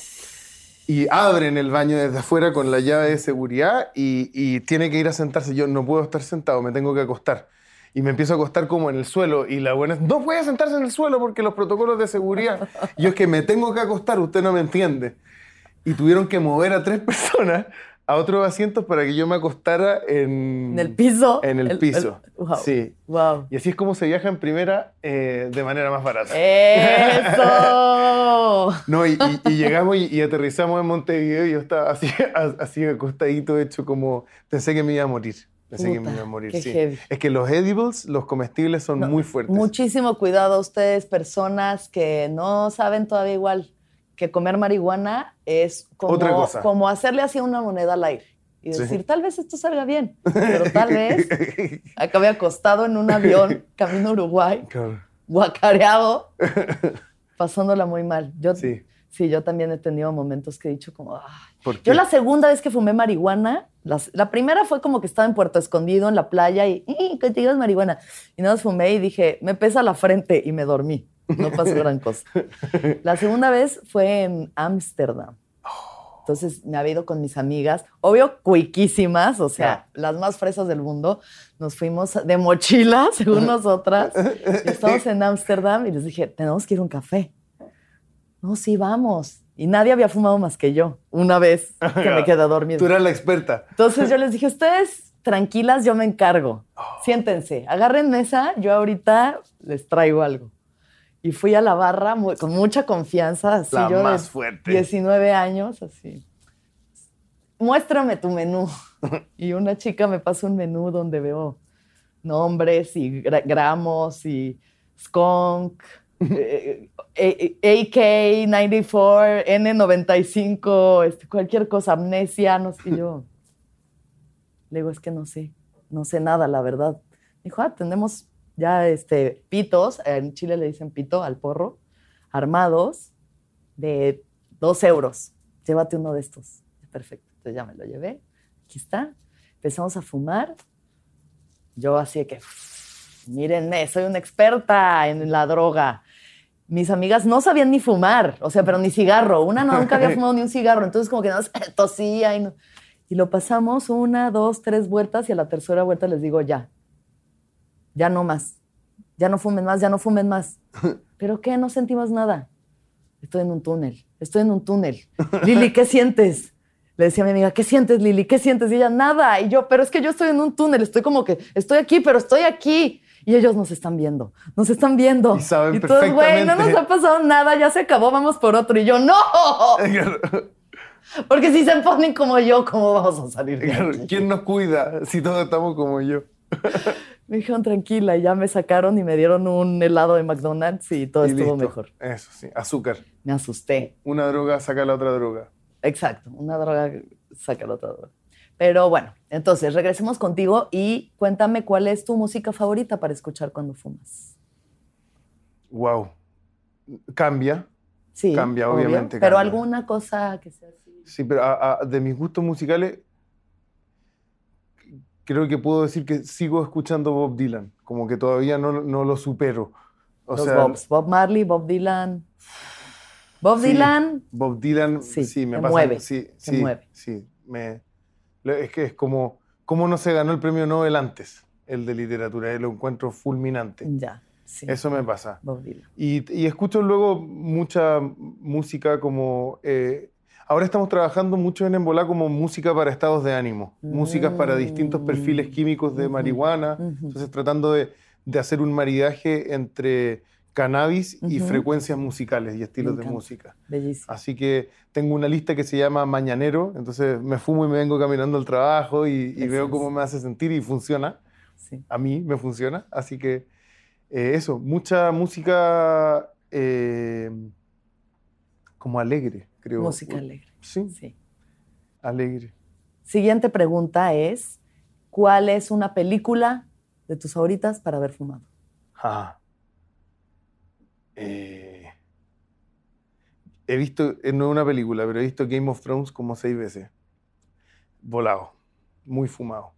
Y abren el baño desde afuera con la llave de seguridad y, y tiene que ir a sentarse. Yo no puedo estar sentado, me tengo que acostar. Y me empiezo a acostar como en el suelo. Y la buena es, no puede sentarse en el suelo porque los protocolos de seguridad. Y *laughs* yo es que me tengo que acostar, usted no me entiende. Y tuvieron que mover a tres *laughs* personas a otros asientos para que yo me acostara en, ¿En el piso? En el, piso. wow. Sí. Wow. Y así es como se viaja en primera eh, de manera más barata. ¡Eso! *laughs* No, y, y- y llegamos y, y aterrizamos en Montevideo y yo estaba así, así acostadito, hecho como... Pensé que me iba a morir. Pensé que me Puta, iba a morir, sí. heavy. Es que los edibles, los comestibles, son No, muy fuertes. Muchísimo cuidado a ustedes, personas que no saben todavía igual que comer marihuana es como, Otra cosa. como hacerle así una moneda al aire y Sí. decir, tal vez esto salga bien, pero tal *laughs* vez acabe acostado en un avión, *laughs* camino a Uruguay, Claro, guacareado, pasándola muy mal. Yo, Sí. Sí, yo también he tenido momentos que he dicho como, "Ay". ¿Por qué? Yo la segunda vez que fumé marihuana, las- la primera fue como que estaba en Puerto Escondido, en la playa, y "Eh, contigo es marihuana. Y nada más fumé y dije, me pesa la frente y me dormí. No pasó *laughs* gran cosa. La segunda vez fue en Ámsterdam. Entonces me había ido con mis amigas, obvio, cuiquísimas, o sea, las más fresas del mundo. Nos fuimos de mochila, *laughs* según nosotras. Y estábamos en Ámsterdam y les dije, tenemos que ir a un café. No, sí, vamos. Y nadie había fumado más que yo, una vez que me *laughs* quedé dormida. Tú eras la experta. Entonces yo les dije, ustedes tranquilas, yo me encargo. Siéntense, agarren mesa, yo ahorita les traigo algo. Y fui a la barra con mucha confianza, así La yo más de fuerte. 19 años, así. Muéstrame tu menú. *laughs* Y una chica me pasa un menú donde veo nombres y gra- gramos y skunk, *laughs* eh, eh, AK-94, N95, este, cualquier cosa, amnesia, no sé. Yo *laughs* le digo, es que no sé, no sé nada, la verdad. Dijo, ah, tenemos ya este, pitos, en Chile le dicen pito al porro, armados de dos euros. Llévate uno de estos. Perfecto. Entonces ya me lo llevé. Aquí está. Empezamos a fumar. Yo así de que, mírenme, soy una experta en la droga. Mis amigas no sabían ni fumar, o sea, pero ni cigarro. Una no, nunca había *laughs* fumado ni un cigarro, entonces como que nada más tosía y, no- y lo pasamos una, dos, tres vueltas y a la tercera vuelta les digo, ya, ya no más, ya no fumen más, ya no fumen más. *laughs* ¿Pero qué? No sentimos nada. Estoy en un túnel, estoy en un túnel. Lili, ¿qué sientes? Le decía a mi amiga, ¿qué sientes, Lili? ¿Qué sientes? Y ella, nada. Y yo, pero es que yo estoy en un túnel, estoy como que, estoy aquí, pero estoy aquí. Y ellos nos están viendo, nos están viendo. Y saben todos, güey, no nos ha pasado nada, ya se acabó, vamos por otro. Y yo, no, *laughs* porque si se ponen como yo, ¿cómo vamos a salir de aquí? *laughs* ¿Quién nos cuida si todos estamos como yo? *laughs* Me dijeron tranquila y ya me sacaron y me dieron un helado de McDonald's y todo Y estuvo listo. mejor. Eso sí, azúcar. Me asusté. Una droga saca la otra droga. Exacto, una droga otra droga. Pero bueno, entonces regresemos contigo y cuéntame cuál es tu música favorita para escuchar cuando fumas. Wow. Cambia. Sí, Cambia, obvio, obviamente, Pero cambia. alguna cosa que sea así. Sí, pero a- a- de mis gustos musicales, creo que puedo decir que sigo escuchando Bob Dylan. Como que todavía no, no lo supero. O Los sea, Bobs, Bob Marley, Bob Dylan. Bob Sí. Dylan, Bob Dylan, Sí, sí, me te pasa. mueve, sí, te sí, mueve. sí, me- es que es como, ¿cómo no se ganó el premio Nobel antes? El de literatura, lo encuentro fulminante. ya, sí. Eso me pasa. Bob Dylan. Y, y escucho luego mucha música como... eh, ahora estamos trabajando mucho en Embolá como música para estados de ánimo, músicas para distintos perfiles químicos de marihuana. ujú. Entonces tratando de, de hacer un maridaje entre cannabis y frecuencias musicales y estilos de música. Bellísimo. Así que tengo una lista que se llama Mañanero, entonces me fumo y me vengo caminando al trabajo y, veo cómo me hace sentir y funciona Sí. a mí me funciona. Así que eh, eso, mucha música eh, como alegre, creo. Música alegre. Sí, Sí. alegre. Siguiente pregunta es, ¿cuál es una película de tus favoritas para haber fumado? Ah. Eh, he visto, eh, no es una película, pero he visto Game of Thrones como seis veces. Volado, muy fumado.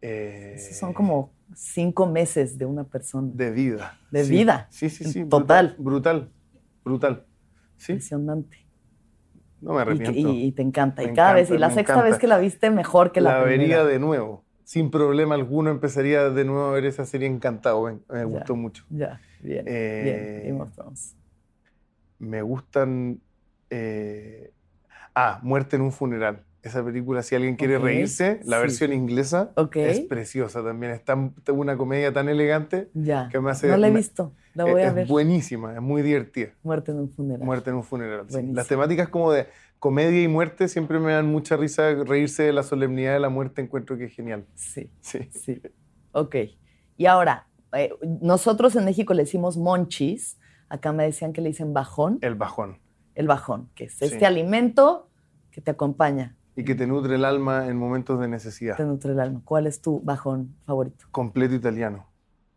Eh, son como cinco meses de una persona. De vida. De Sí. vida. Sí, sí, sí. Total. Brutal. Brutal. Sí, Impresionante. no me Y, arrepiento. y- y te encanta. Me y cada vez, y encanta, la sexta encanta. vez que la viste, mejor que la, la primera. vería de nuevo. Sin problema alguno empezaría de nuevo a ver esa serie encantado. Me, me Ya. gustó mucho. Ya, bien, Eh, bien. Game of Thrones. Me gustan. eh, Ah, Muerte en un funeral. Esa película, si alguien quiere reírse, la sí. versión inglesa Ok. es preciosa también. Es tan- una comedia tan elegante. Ya. que me hace- no la he visto. La voy es a ver. buenísima, es muy divertida. Muerte en un funeral. Muerte en un funeral. sí. Las temáticas como de comedia y muerte siempre me dan mucha risa. Reírse de la solemnidad de la muerte encuentro que es genial. Sí, Sí. sí. Ok. Y ahora, eh, nosotros en México le decimos monchis. Acá me decían que le dicen bajón. El bajón. El bajón, que es Sí. este alimento que te acompaña, Y que te nutre el alma en momentos de necesidad. te nutre el alma. ¿Cuál es tu bajón favorito? Completo italiano.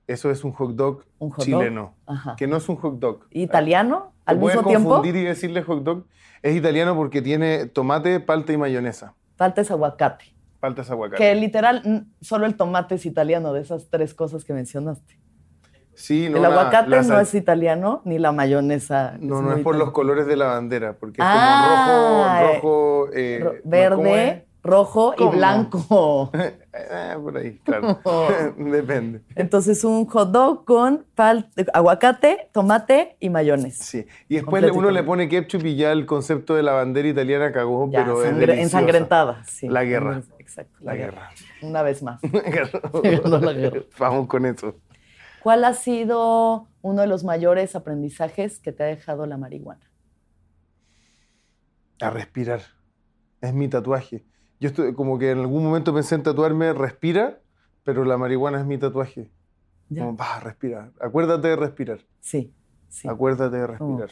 Eso es un hot dog ¿Un hot dog? chileno. Ajá. Que no es un hot dog. ¿Italiano Te al mismo tiempo? confundir y decirle hot dog. Es italiano porque tiene tomate, palta y mayonesa. Falta es aguacate. Palta es aguacate. Que literal, solo el tomate es italiano, de esas tres cosas que mencionaste. Sí, no, el aguacate la no es italiano, ni la mayonesa. No, no muy es por los colores de la bandera, porque es Ah, como rojo, rojo, eh, Ro- no, ¿cómo Verde, rojo y blanco. *laughs* Eh, por ahí, claro. *laughs* *laughs* Depende. Entonces, un hot dog con pal- aguacate, tomate y mayonesa. Sí. Y después uno le pone ketchup y ya el concepto de la bandera italiana cagó, Ya, pero es ensangrentada. sí. La guerra. Exacto. La guerra. Una vez más. Ganó la guerra. Vamos con eso. ¿Cuál ha sido uno de los mayores aprendizajes que te ha dejado la marihuana? A respirar. Es mi tatuaje. Yo estoy, como que en algún momento pensé en tatuarme respira, pero la marihuana es mi tatuaje. Ya. Como, va, respira. Acuérdate de respirar. Sí, sí. Acuérdate de respirar.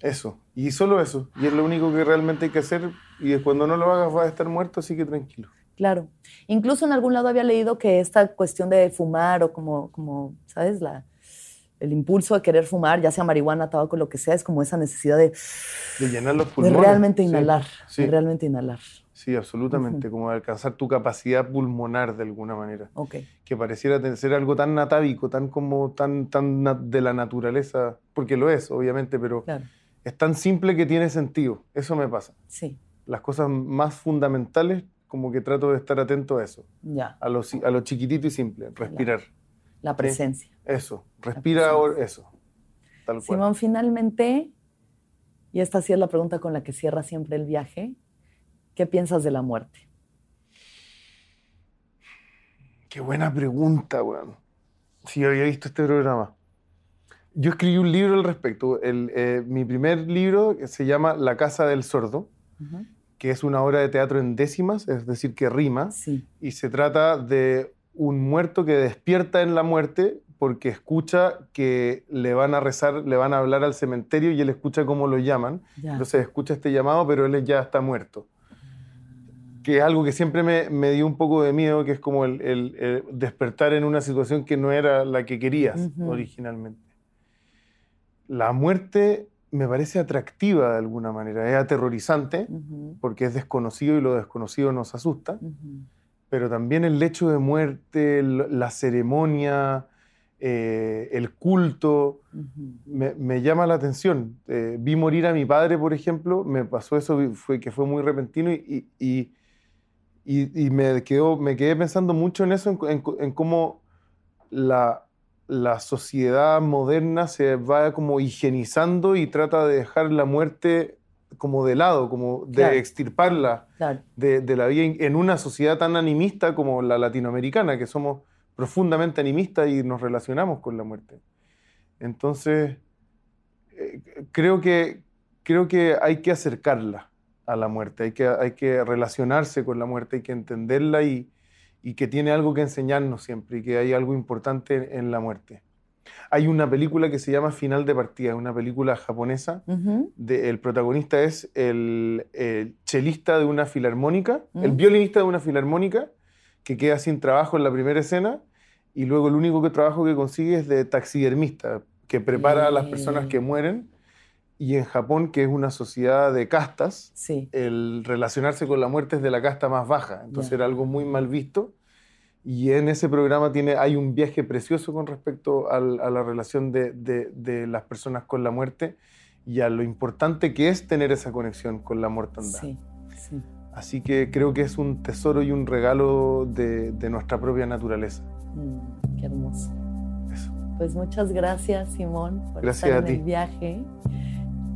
Eso. Y solo eso. Y es lo único que realmente hay que hacer. Y cuando no lo hagas vas a estar muerto, así que tranquilo. Claro. Incluso en algún lado había leído que esta cuestión de fumar o como, como ¿sabes? La, el impulso de querer fumar, ya sea marihuana, tabaco, lo que sea, es como esa necesidad de, De llenar los de pulmones. realmente Sí, inhalar. Sí, De realmente inhalar. sí, absolutamente. Como de alcanzar tu capacidad pulmonar de alguna manera. Que pareciera ser algo tan natávico, tan como tan, tan de la naturaleza. Porque lo es, obviamente, pero Claro. es tan simple que tiene sentido. Eso me pasa. Sí. Las cosas más fundamentales, como que trato de estar atento a eso. Ya. A lo, a lo chiquitito y simple. Respirar. La presencia. Eso, respira ahora eso. Tal cual. Simón, finalmente, y esta sí es la pregunta con la que cierra siempre el viaje, ¿qué piensas de la muerte? Qué buena pregunta, weón. Sí, yo había visto este programa. Yo escribí un libro al respecto. El, eh, mi primer libro se llama La Casa del Sordo, que es una obra de teatro en décimas, es decir, que rima, Sí. y se trata de un muerto que despierta en la muerte porque escucha que le van a rezar, le van a hablar al cementerio y él escucha cómo lo llaman. Ya. Entonces escucha este llamado, pero él ya está muerto. Que es algo que siempre me, me dio un poco de miedo, que es como el, el- el despertar en una situación que no era la que querías originalmente. La muerte me parece atractiva de alguna manera, es aterrorizante porque es desconocido y lo desconocido nos asusta. Pero también el lecho de muerte, la ceremonia, eh, el culto, me, me llama la atención. Eh, vi morir a mi padre, por ejemplo, me pasó eso, fue, que fue muy repentino y, y, y- y me, quedó, me quedé pensando mucho en eso, en, en- en cómo la, la sociedad moderna se va como higienizando y trata de dejar la muerte como de lado, como de Claro. extirparla Claro. de, de la vida en- una sociedad tan animista como la latinoamericana, que somos profundamente animistas y nos relacionamos con la muerte. Entonces, eh, creo, que, creo que hay que acercarla a la muerte, hay que, hay que relacionarse con la muerte, hay que entenderla y, y que tiene algo que enseñarnos siempre y que hay algo importante en la muerte. Hay una película que se llama Final de Partida, una película japonesa de- el protagonista es el, el chelista de una filarmónica, el violinista de una filarmónica, que queda sin trabajo en la primera escena, y luego el único que trabajo que consigue es de taxidermista, que prepara a las personas que mueren. Y en Japón, que es una sociedad de castas, Sí. el relacionarse con la muerte es de la casta más baja, entonces Ya. era algo muy mal visto. Y en ese programa tiene, hay un viaje precioso con respecto al- a la relación de, de- de las personas con la muerte y a lo importante que es tener esa conexión con la mortandad. Sí, sí. Así que creo que es un tesoro y un regalo de, de nuestra propia naturaleza. Mm, qué hermoso. Eso. Pues muchas gracias, Simón, por Gracias estar a en ti. el viaje.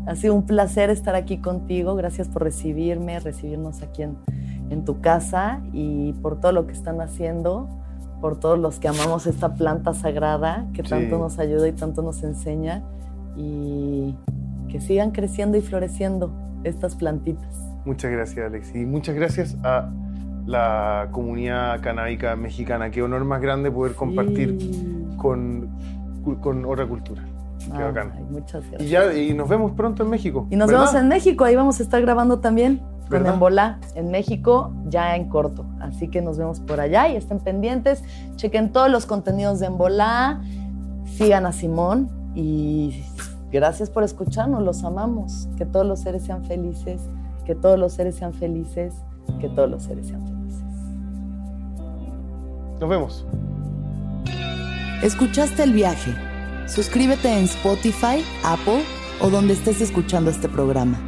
Ha sido un placer estar aquí contigo. Gracias por recibirme, recibirnos aquí en, en tu casa y por todo lo que están haciendo, por todos los que amamos esta planta sagrada que Sí. tanto nos ayuda y tanto nos enseña y que sigan creciendo y floreciendo estas plantitas. Muchas gracias, Alex. Y muchas gracias a la comunidad canábica mexicana. Qué honor más grande poder compartir Sí. con, con otra cultura. Qué bacán. Ay, muchas gracias. Y, ya, y nos vemos pronto en México. Y nos ¿verdad? vemos en México, ahí vamos a estar grabando también con ¿Verdad? Embolá en México, ya en corto. Así que nos vemos por allá y estén pendientes, chequen todos los contenidos de Embolá, sigan a Simón y gracias por escucharnos, los amamos. Que todos los seres sean felices, que todos los seres sean felices, que todos los seres sean felices. Nos vemos. ¿Escuchaste el viaje? Suscríbete en Spotify, Apple o donde estés escuchando este programa.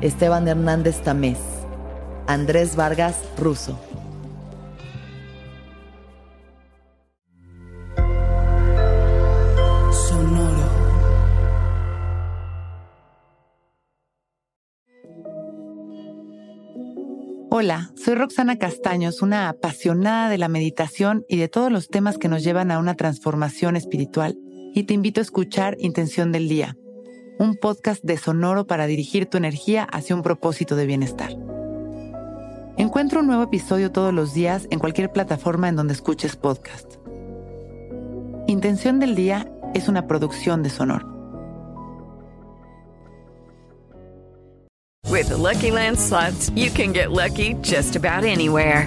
Esteban Hernández Tamés, Andrés Vargas Russo. Sonoro. Hola, soy Roxana Castaños, una apasionada de la meditación y de todos los temas que nos llevan a una transformación espiritual, y te invito a escuchar Intención del Día, un podcast de Sonoro para dirigir tu energía hacia un propósito de bienestar. Encuentra un nuevo episodio todos los días en cualquier plataforma en donde escuches podcast. Intención del Día es una producción de Sonoro. With the Lucky Land slots, you can get lucky just about anywhere.